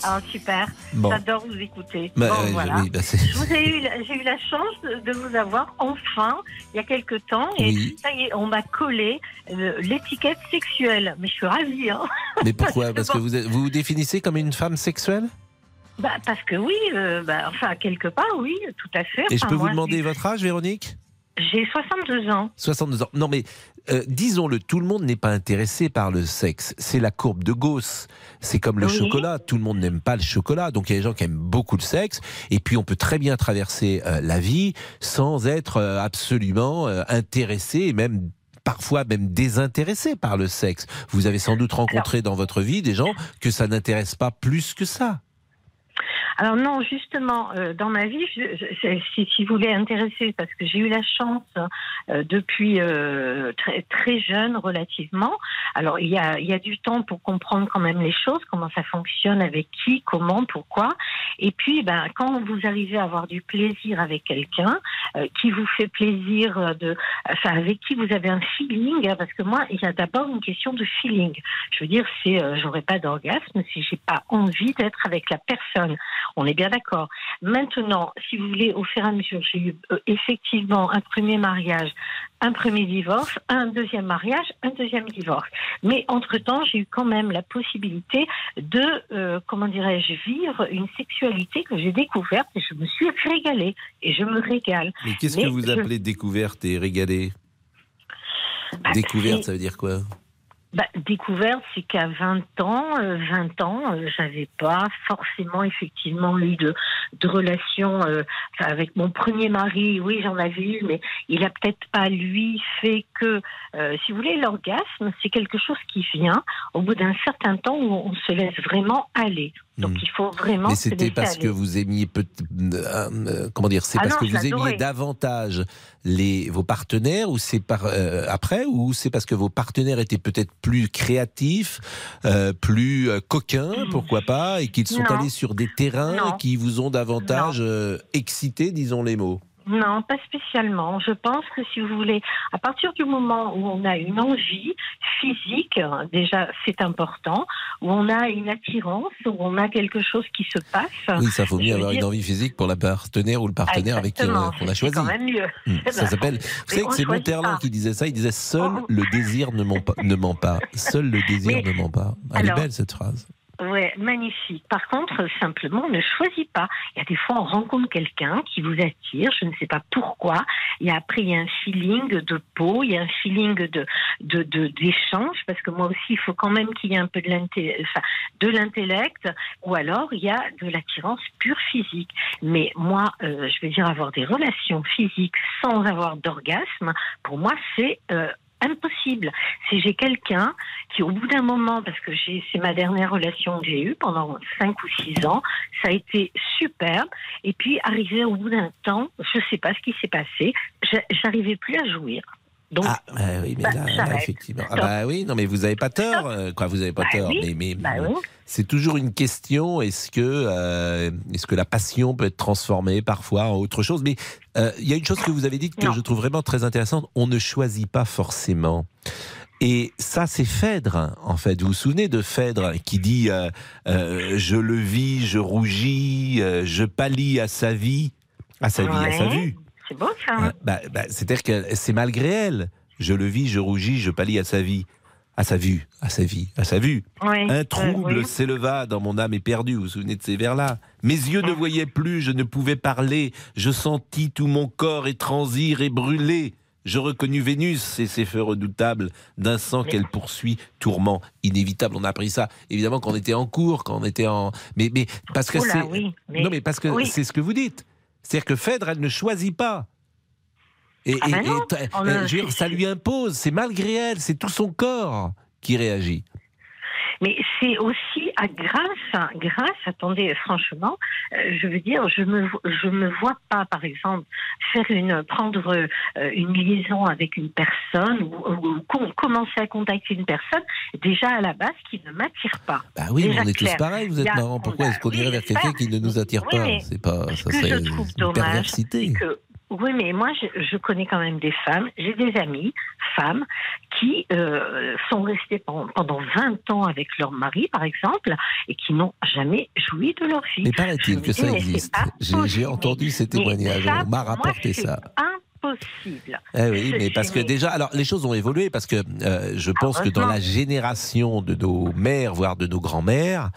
Ah, super. Bon. J'adore vous écouter. Bah, bon, euh, voilà. oui, bah, eu, j'ai eu la chance de, vous avoir enfin il y a quelque temps et Oui. ça y est, on m'a collé euh, l'étiquette sexuelle. Mais je suis ravie. Hein. Mais pourquoi Parce que vous vous vous définissez comme une femme sexuelle? Bah, parce que oui, euh, bah, enfin quelque part oui, tout à fait. Et je peux vous demander votre âge, Véronique? J'ai 62 ans. 62 ans. Non, mais euh, disons-le, tout le monde n'est pas intéressé par le sexe. C'est la courbe de Gauss. C'est comme le Oui. chocolat. Tout le monde n'aime pas le chocolat. Donc il y a des gens qui aiment beaucoup le sexe. Et puis on peut très bien traverser euh, la vie sans être euh, absolument intéressé et même parfois même désintéressé par le sexe. Vous avez sans doute rencontré dans votre vie des gens que ça n'intéresse pas plus que ça. Alors non, justement, euh, dans ma vie, je, je- si, si vous voulez intéresser, parce que j'ai eu la chance euh, depuis euh, très, très jeune relativement. Alors il y a, il y a du temps pour comprendre quand même les choses, comment ça fonctionne, avec qui, comment, pourquoi. Et puis, ben, quand vous arrivez à avoir du plaisir avec quelqu'un, euh, qui vous fait plaisir euh, de, enfin avec qui vous avez un feeling, hein, parce que moi, il y a d'abord une question de feeling. Je veux dire, c'est, euh, j'aurais pas d'orgasme si j'ai pas envie d'être avec la personne. On est bien d'accord. Maintenant, si vous voulez, au fur et à mesure, j'ai eu euh, effectivement un premier mariage, un premier divorce, un deuxième mariage, un deuxième divorce. Mais entre-temps, j'ai eu quand même la possibilité de, euh, comment dirais-je, vivre une sexualité que j'ai découverte et je me suis régalée. Et je me régale. Mais qu'est-ce que vous je- appelez découverte et régalée? Bah, Découverte, ça veut dire quoi? Bah, découverte, c'est qu'à 20 ans, euh, 20 ans, euh, j'avais pas forcément effectivement eu de, de relation euh, avec mon premier mari. Oui, j'en avais eu, mais il a peut-être pas lui fait que, euh, si vous voulez, l'orgasme, c'est quelque chose qui vient au bout d'un certain temps où on se laisse vraiment aller. Donc il faut vraiment. Hmm. Mais c'était parce aller. que vous aimiez peut euh, euh, comment dire C'est Ah parce non, que vous aimiez davantage les vos partenaires ou c'est par euh, après ou c'est parce que vos partenaires étaient peut-être plus créatifs, euh, plus euh, coquins, pourquoi pas, et qu'ils sont Non. allés sur des terrains Non. qui vous ont davantage euh, excité, disons les mots? Non, pas spécialement. Je pense que si vous voulez, à partir du moment où on a une envie physique, euh, déjà c'est important, où on a une attirance, où on a quelque chose qui se passe. Oui, ça faut je mieux avoir une envie physique pour la partenaire ou le partenaire avec qui on, qu'on a c'est choisi. quand même mieux. Hmm. C'est Ça s'appelle. Vous savez que on c'est Monterland pas. Oh. qui disait ça. Il disait seul le désir ne ment pas. Ne ment pas. Seul le désir Mais- ne ment pas. Elle alors- est belle cette phrase. Ouais, magnifique. Par contre, simplement, ne choisit pas. Il y a des fois, on rencontre quelqu'un qui vous attire, je ne sais pas pourquoi. Et après, il y a un feeling de peau, il y a un feeling de de de- d'échange, parce que moi aussi, il faut quand même qu'il y ait un peu de l'inté- enfin, de l'intellect, ou alors il y a de l'attirance pure physique. Mais moi, euh, je veux dire, avoir des relations physiques sans avoir d'orgasme, pour moi, c'est euh, impossible. Si j'ai quelqu'un qui, au bout d'un moment, parce que c'est ma dernière relation que j'ai eue pendant 5 ou 6 ans, ça a été superbe. Et puis, arrivé au bout d'un temps, je sais pas ce qui s'est passé, j'a- j'arrivais plus à jouir. Donc, Ah, oui, mais bah, là, effectivement. Ah bah oui, non, mais vous n'avez pas tort. euh, Quoi, vous n'avez pas Bah tort. oui, Mais, mais bah oui. c'est toujours une question. Est-ce que, euh, est-ce que la passion peut être transformée parfois en autre chose? Mais euh, il y a une chose que vous avez dite que Non. je trouve vraiment très intéressante. On ne choisit pas forcément. Et ça, c'est Phèdre, en fait. Vous vous souvenez de Phèdre qui dit euh, Je le vis, je rougis, je pâlis à sa vie, à sa vie, à sa vue. C'est beau ça. hein. Bah, bah, C'est-à-dire que c'est malgré elle. Je le vis, je rougis, je pâlis à sa vie, à sa vue, à sa vie, à sa vue. Un euh, trouble oui. s'éleva dans mon âme éperdue. Vous vous souvenez de ces vers-là Mes yeux ne voyaient plus, je ne pouvais parler. Je sentis tout mon corps étransir et brûler. Je reconnus Vénus et ses feux redoutables d'un sang qu'elle poursuit, tourment inévitable. On a appris ça évidemment quand on était en cours, quand on était en. Mais, mais parce que c'est. oui, mais- Non, mais parce que oui. c'est ce que vous dites. C'est-à-dire que Phèdre, elle ne choisit pas. Et, Ah et- non, et t- on a- je veux dire, ça lui impose, c'est malgré elle, c'est tout son corps qui réagit. Mais c'est aussi à grâce, grâce, attendez, franchement, euh, je veux dire, je me, je me vois pas, par exemple, faire une, prendre euh, une liaison avec une personne ou, ou com- commencer à contacter une personne, déjà à la base, qui ne m'attire pas. Bah oui, mais on est tous pareils, vous êtes marrant. Pourquoi est-ce qu'on irait vers quelqu'un qui ne nous attire Oui, pas C'est pas, ça serait une dommage, perversité. que Oui, mais moi, je, je connais quand même des femmes, j'ai des amies, femmes, qui euh, sont restées pendant, pendant 20 ans avec leur mari, par exemple, et qui n'ont jamais joui de leur vie. Mais paraît-il que ça existe. J'ai entendu ces témoignages. ça, On m'a moi, rapporté c'est ça. Impossible. Eh oui, mais parce que déjà, alors les choses ont évolué parce que euh, je pense que dans la génération de nos mères, voire de nos grands-mères,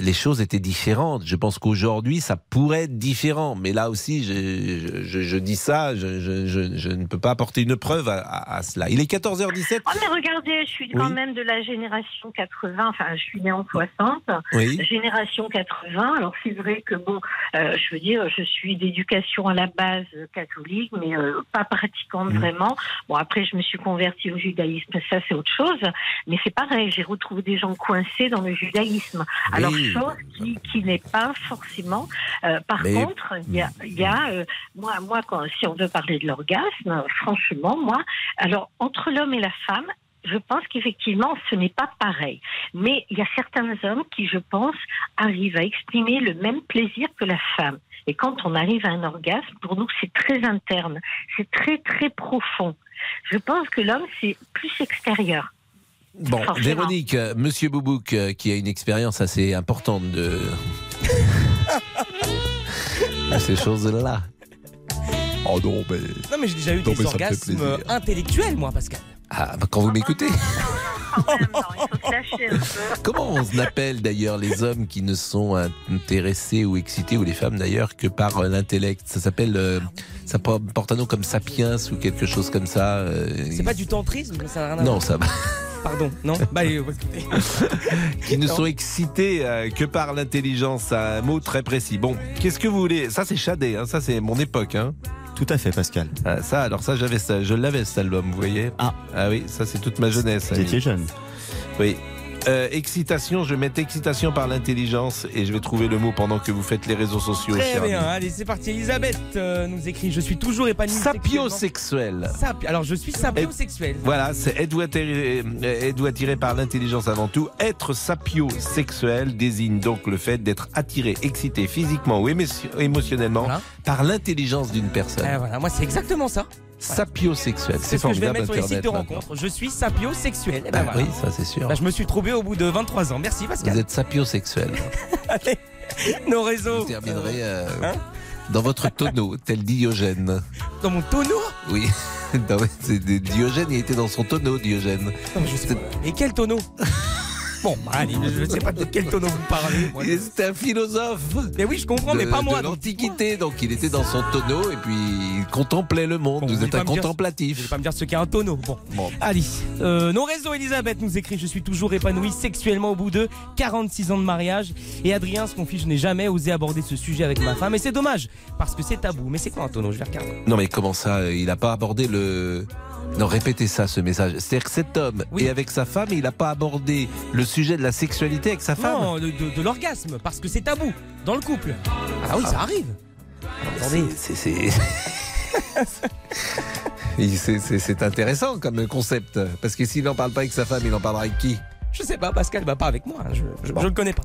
les choses étaient différentes. Je pense qu'aujourd'hui, ça pourrait être différent. Mais là aussi, je, je- je- je dis ça, je, ne peux pas apporter une preuve à, à- à cela. Il est 14h17. Oh, mais regardez, je suis quand même de la génération 80, enfin, je suis née en 60. Oui. Génération 80. Alors, c'est vrai que, bon, euh, je veux dire, je suis d'éducation à la base euh, catholique, mais euh, pas pratiquante Mm. vraiment. Bon, après, je me suis convertie au judaïsme, ça, c'est autre chose. Mais c'est pareil, j'ai retrouvé des gens coincés dans le judaïsme. Alors, Oui. chose qui, qui n'est pas forcément. euh, par Mais- contre, il y a, il y a euh, moi, moi quand, si on veut parler de l'orgasme, franchement, moi, alors, entre l'homme et la femme, je pense qu'effectivement, ce n'est pas pareil. Mais il y a certains hommes qui, je pense, arrivent à exprimer le même plaisir que la femme. Et quand on arrive à un orgasme, pour nous, c'est très interne, c'est très, très profond. Je pense que l'homme, c'est plus extérieur. Bon, Forcément. Véronique, euh, Monsieur Boubouk, euh, qui a une expérience assez importante de, de ces choses-là. Oh non, mais. Non, mais j'ai déjà eu Non, des orgasmes intellectuels, moi, Pascal. Ah, bah, quand vous m'écoutez. peu. Comment on appelle d'ailleurs les hommes qui ne sont intéressés ou excités, ou les femmes d'ailleurs, que par euh, l'intellect? Ça s'appelle. euh, ça porte un nom comme sapiens ou quelque chose comme ça. euh, C'est pas du tantrisme, ça n'a rien à Non, voir. ça va. Pardon, non Bah, euh, écoutez. qui ne Non. sont excités euh, que par l'intelligence, un mot très précis. Bon, qu'est-ce que vous voulez? Ça, c'est Chadé, hein, ça, c'est mon époque. Hein. Tout à fait, Pascal. Ah, ça, alors ça, j'avais ça, je l'avais cet album, vous voyez? Ah, oui, ça, c'est toute ma jeunesse. Vous étiez jeune. Oui. Euh, excitation, je vais mettre excitation par l'intelligence et je vais trouver le mot pendant que vous faites les réseaux sociaux. Très bien, ami. allez, c'est parti. Elisabeth euh, nous écrit Je suis toujours épanouie. Sapiosexuel. Sapi- Alors, je suis sapiosexuel. Voilà, c'est êtes-vous attiré, attiré par l'intelligence avant tout Être sapiosexuel désigne donc le fait d'être attiré, excité physiquement ou émo- émotionnellement par l'intelligence d'une personne. Eh, voilà, moi, c'est exactement ça. Sapiosexuel, C'est ce que je vais formidable mettre sur les sites de rencontres. Je suis sapiosexuel. Eh ben, Ah voilà. Oui, ça c'est sûr. Bah, je me suis trouvé au bout de 23 ans. Merci, Pascal. Vous êtes sapiosexuel. Allez, nos réseaux. Vous terminerez euh, dans votre tonneau, tel Diogène. Dans mon tonneau Oui. Non, Diogène, il était dans son tonneau, Diogène. Non, mais je sais pas. Et quel tonneau? Bon, allez, je ne sais pas de quel tonneau vous parlez. moi. C'était un philosophe. Mais oui, je comprends, mais pas moi. De l'Antiquité, donc il était dans son tonneau et puis il contemplait le monde. vous Vous êtes un contemplatif. Vous allez pas me dire ce qu'est un tonneau. Bon. Allez, euh, nos réseaux, Elisabeth nous écrit Je suis toujours épanoui sexuellement au bout de 46 ans de mariage. Et Adrien se confie Je n'ai jamais osé aborder ce sujet avec ma femme. Et c'est dommage, parce que c'est tabou. Mais c'est quoi un tonneau? Je vais regarder. Non mais comment ça Il n'a pas abordé le... Non, répétez ça, ce message. C'est-à-dire que cet homme est avec sa femme et il n'a pas abordé le sujet de la sexualité avec sa femme Non, de, l'orgasme, parce que c'est tabou dans le couple. Ah oui, ça arrive. Attendez. C'est- c'est- intéressant comme concept. Parce que s'il n'en parle pas avec sa femme, il en parlera avec qui? Je sais pas, Pascal, bah pas avec moi. hein, Je, je, je le connais pas.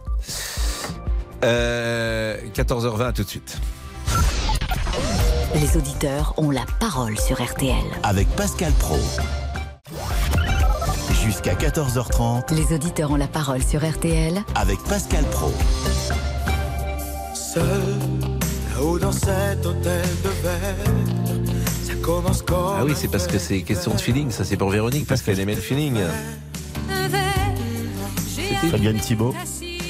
Euh, 14h20, à tout de suite. Les auditeurs ont la parole sur RTL. Avec Pascal Pro. Jusqu'à 14h30 Les auditeurs ont la parole sur RTL avec Pascal Pro. Seul, là-haut dans cet hôtel de verre, ça commence comme. Ah oui, c'est parce que c'est question de feeling. Ça, c'est pour Véronique, parce qu'elle aimait le feeling. Fabienne Thibault.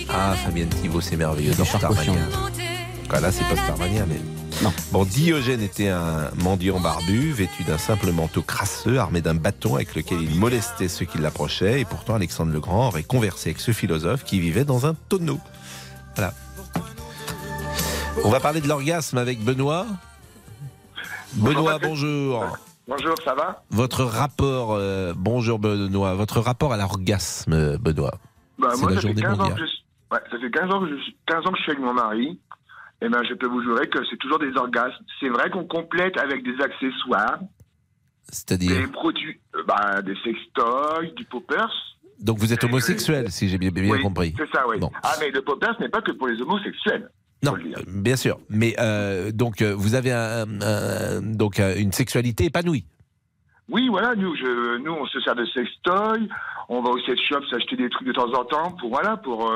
Ah, Fabienne Thibault, c'est merveilleux. Dans Starmania. Ah, là, c'est pas Starmania, mais. Non. Bon, Diogène était un mendiant barbu, vêtu d'un simple manteau crasseux, armé d'un bâton avec lequel il molestait ceux qui l'approchaient. Et pourtant, Alexandre le Grand aurait conversé avec ce philosophe qui vivait dans un tonneau. Voilà. On va parler de l'orgasme avec Benoît. Benoît, bonjour. Bonjour, ça va? Votre rapport, euh, bonjour Benoît, votre rapport à l'orgasme, Benoît? bah, Moi, la ça fait, journée 15 ans que mondiale. je, suis- ouais, ça fait 15 ans que je, suis- 15 ans que je suis avec mon mari. Et ben, je peux vous jurer que c'est toujours des orgasmes. C'est vrai qu'on complète avec des accessoires, C'est-à-dire des produits, euh, bah, des sextoys, du poppers. Donc vous êtes homosexuel, si j'ai bien, bien Oui, compris. C'est ça, oui. Bon. Ah, mais le poppers n'est pas que pour les homosexuels. Non, euh, bien sûr. Mais euh, donc, vous avez un, un- donc, une sexualité épanouie. Oui, voilà, nous, je, nous, on se sert de sextoy, on va au sex shop s'acheter des trucs de temps en temps pour, voilà, pour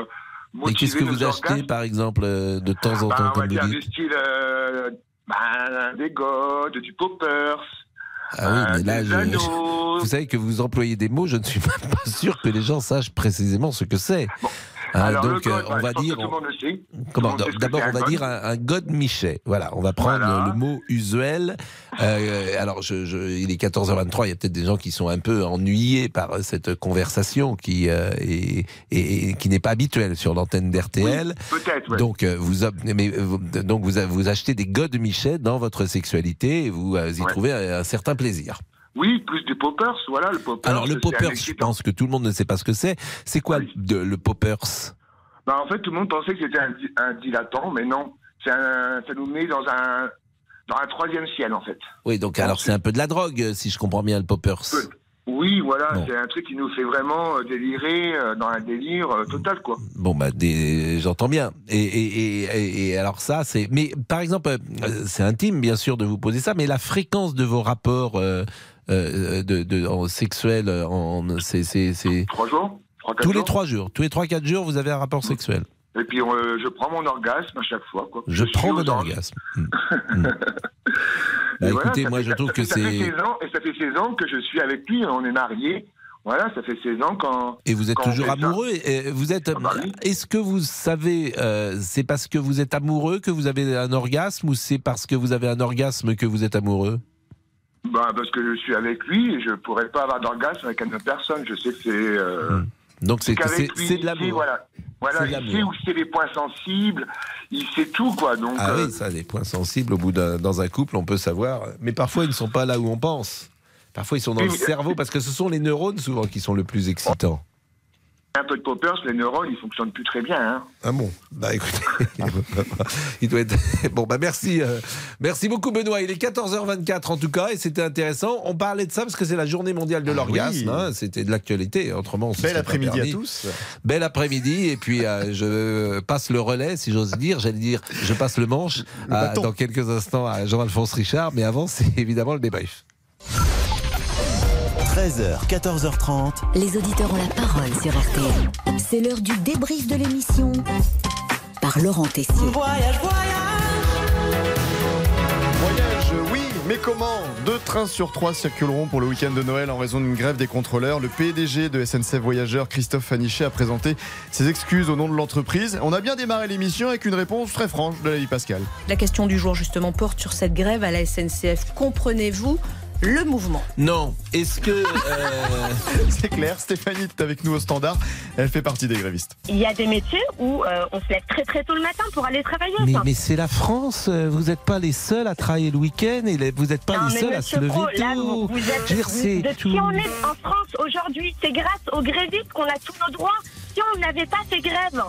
euh, Et qu'est-ce que vous achetez, par exemple, euh, de temps en Bah, temps, comme vous du style euh, bah, des godes, du poppers. Ah oui, mais là, des je- vous savez que vous employez des mots, je ne suis même pas sûr que les gens sachent précisément ce que c'est. Alors, le donc, god, euh, on bah, va dire. le le. Comment le D'abord, on va dire un, un god Michet. Voilà, on va prendre Voilà. le mot usuel. Euh, alors, je, je- il est 14h23. Il y a peut-être des gens qui sont un peu ennuyés par cette conversation qui euh, est, est- qui n'est pas habituelle sur l'antenne d'RTL. Peut-être, ouais. Donc, euh, vous, mais, euh, vous- donc vous, vous achetez des god Michet dans votre sexualité et vous y trouvez un, un certain plaisir. Oui, plus des poppers, voilà, le popper. Alors, le poppers, je pense que tout le monde ne sait pas ce que c'est. C'est quoi de- le poppers? Bah, en fait, tout le monde pensait que c'était un, di- un dilatant, mais non. Un, ça nous met dans un, dans un troisième ciel, en fait. Oui, donc alors c'est un peu de la drogue, euh, si je comprends bien, le poppers. Oui, voilà, Bon. c'est un truc qui nous fait vraiment euh, délirer euh, dans un délire euh, total, quoi. Bon bah des- j'entends bien. Et, et, et, et alors ça c'est. Mais par exemple, euh, c'est intime bien sûr de vous poser ça, mais la fréquence de vos rapports euh, euh, de, de en sexuels, euh, en c'est c'est c'est Trois jours? Trois, tous les jours? trois jours, tous les trois quatre jours, vous avez un rapport sexuel. Et puis, euh, je prends mon orgasme à chaque fois, quoi. Je prends mon orgasme. Mm. Mm. Bah, voilà, écoutez, moi fait- je trouve ça que ça c'est 16 ans, et ça fait 16 ans que je suis avec lui, on est mariés. Voilà, ça fait 16 ans quand. Et vous êtes toujours amoureux. Et vous êtes. Est-ce que vous savez, euh, c'est parce que vous êtes amoureux que vous avez un orgasme ou c'est parce que vous avez un orgasme que vous êtes amoureux? Bah, parce que je suis avec lui et je pourrais pas avoir d'orgasme avec une autre personne. Je sais que c'est. euh, Donc c'est de l'amour. Voilà, voilà il sait où c'est les points sensibles, il sait tout, quoi. Donc, Ah euh, oui, ça, des points sensibles au bout d'un dans un couple, on peut savoir. Mais parfois, ils ne sont pas là où on pense. Parfois, ils sont dans Oui, le mais- cerveau parce que ce sont les neurones souvent qui sont le plus excitants. Un peu de poppers, les neurones, ils fonctionnent plus très bien. Hein. Ah bon? Bah écoutez, il doit être. Bon bah merci, euh, merci beaucoup Benoît. Il est 14h24 en tout cas et c'était intéressant. On parlait de ça parce que c'est la Journée mondiale de l'orgasme. oui. hein. C'était de l'actualité. Autrement, on se Bel après-midi à tous. Bel après-midi et puis euh, je passe le relais si j'ose dire. J'allais dire, je passe le manche Le à- bâton. dans quelques instants à Jean-Alphonse Richard. Mais avant, c'est évidemment le débrief. 13h, 14h30. Les auditeurs ont la parole sur RTL. C'est l'heure du débrief de l'émission par Laurent Tessier. Voyage, Voyage, oui, mais comment Deux trains sur trois circuleront pour le week-end de Noël en raison d'une grève des contrôleurs. Le PDG de SNCF Voyageurs, Christophe Fanichet, a présenté ses excuses au nom de l'entreprise. On a bien démarré l'émission avec une réponse très franche de la vie Pascal. La question du jour justement porte sur cette grève à la SNCF. Comprenez-vous le mouvement Non. Est-ce que. C'est clair, Stéphanie est avec nous au standard. Elle fait partie des grévistes. Il y a des métiers où euh, on se lève très très tôt le matin pour aller travailler. Mais, c'est la France, euh, vous n'êtes pas les seuls à travailler le week-end et les- vous n'êtes pas Non, les seuls à se lever Pro, là, tôt. vous, vous êtes, vous- de- tout. Si on est en France aujourd'hui, c'est grâce aux grévistes qu'on a tous nos droits. Si on n'avait pas ces grèves,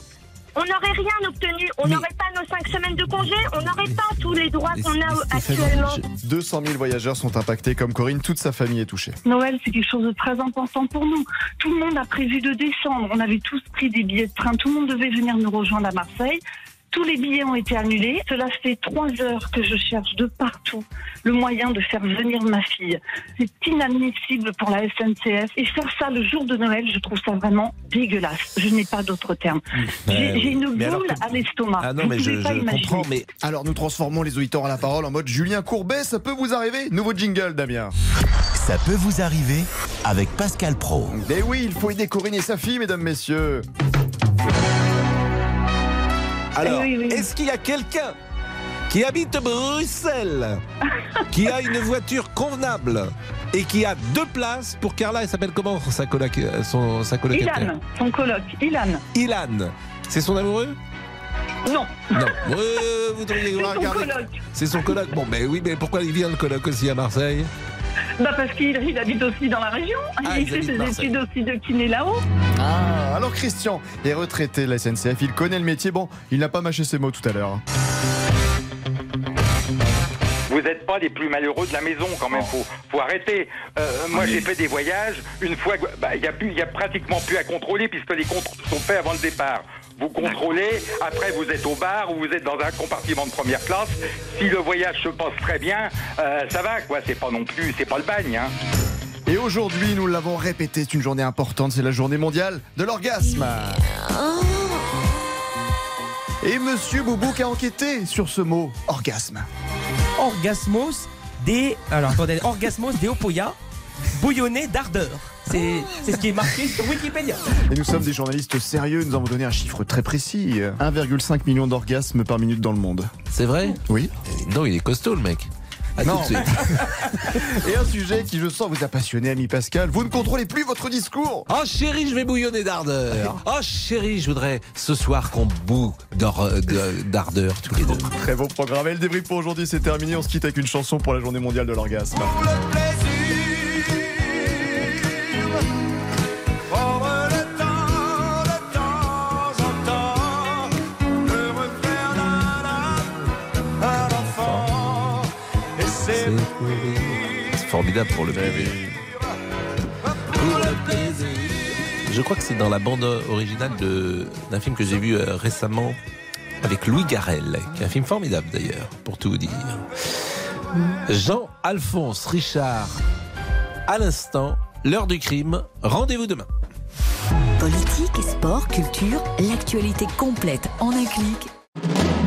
on n'aurait rien obtenu. On Mais- n'aurait pas nos cinq semaines de congé. On n'aurait pas tous les droits qu'on a actuellement. 200 000 voyageurs sont impactés comme Corinne, toute sa famille est touchée. Noël, c'est quelque chose de très important pour nous. Tout le monde a prévu de descendre. On avait tous pris des billets de train. Tout le monde devait venir nous rejoindre à Marseille. Tous les billets ont été annulés. Cela fait trois heures que je cherche de partout le moyen de faire venir ma fille. C'est inadmissible pour la SNCF. Et faire ça le jour de Noël, je trouve ça vraiment dégueulasse. Je n'ai pas d'autre terme. J'ai j'ai une Mais boule à l'estomac. Ah non, Vous mais pouvez je, pas je imaginer. comprends, mais alors nous transformons les auditeurs à la parole en mode Julien Courbet, ça peut vous arriver Nouveau jingle, Damien. Ça peut vous arriver avec Pascal Pro. Mais oui, il faut aider Corinne et sa fille, mesdames, messieurs. Alors, est-ce qu'il y a quelqu'un qui habite Bruxelles, qui a une voiture convenable et qui a deux places pour Carla? Elle s'appelle comment sa, coloc, son, sa colocataire? Ilan, son coloc, Ilan. Ilan. C'est son amoureux? Non. Non. Euh, vous devriez C'est son coloc. C'est son coloc. Bon, mais oui, mais pourquoi il vient le coloc aussi à Marseille? Bah parce qu'il il habite aussi dans la région. Ah, il fait ses Marseille. études aussi de kiné là-haut. Ah, alors Christian est retraité de la SNCF, il connaît le métier. Bon, il n'a pas mâché ses mots tout à l'heure. Vous n'êtes pas les plus malheureux de la maison quand même. Faut, faut arrêter. Euh, moi, j'ai fait des voyages. Une fois, bah, il y a y a pratiquement plus à contrôler puisque les contrôles sont faits avant le départ. Vous contrôlez, après vous êtes au bar ou vous êtes dans un compartiment de première classe. Si le voyage se passe très bien, euh, ça va quoi. C'est pas non plus, c'est pas le bagne. Hein. Et aujourd'hui, nous l'avons répété, c'est une journée importante, c'est la journée mondiale de l'orgasme. Et Monsieur Boubouk a enquêté sur ce mot, orgasme. Orgasmos des. Alors attendez, Orgasmos des Opoya, bouillonné d'ardeur. C'est c'est ce qui est marqué sur Wikipédia. Et nous sommes des journalistes sérieux, nous avons donné un chiffre très précis 1,5 million d'orgasmes par minute dans le monde. C'est vrai? Oui. Non, il est costaud le mec. À Non. tout de suite. Et un sujet qui, je sens, vous a passionné, ami Pascal. Vous ne contrôlez plus votre discours. Oh chérie, je vais bouillonner d'ardeur. Oh chérie, je voudrais ce soir qu'on boue euh, de- d'ardeur tous les deux. Très bon programme. Et le débrief pour aujourd'hui, c'est terminé. On se quitte avec une chanson pour la journée mondiale de l'orgasme. Formidable pour le bébé. Je crois que c'est dans la bande originale de- d'un film que j'ai vu euh, récemment avec Louis Garrel, qui est un film formidable d'ailleurs, pour tout vous dire. Jean-Alphonse Richard, à l'instant, l'heure du crime. Rendez-vous demain. Politique, sport, culture, l'actualité complète en un clic.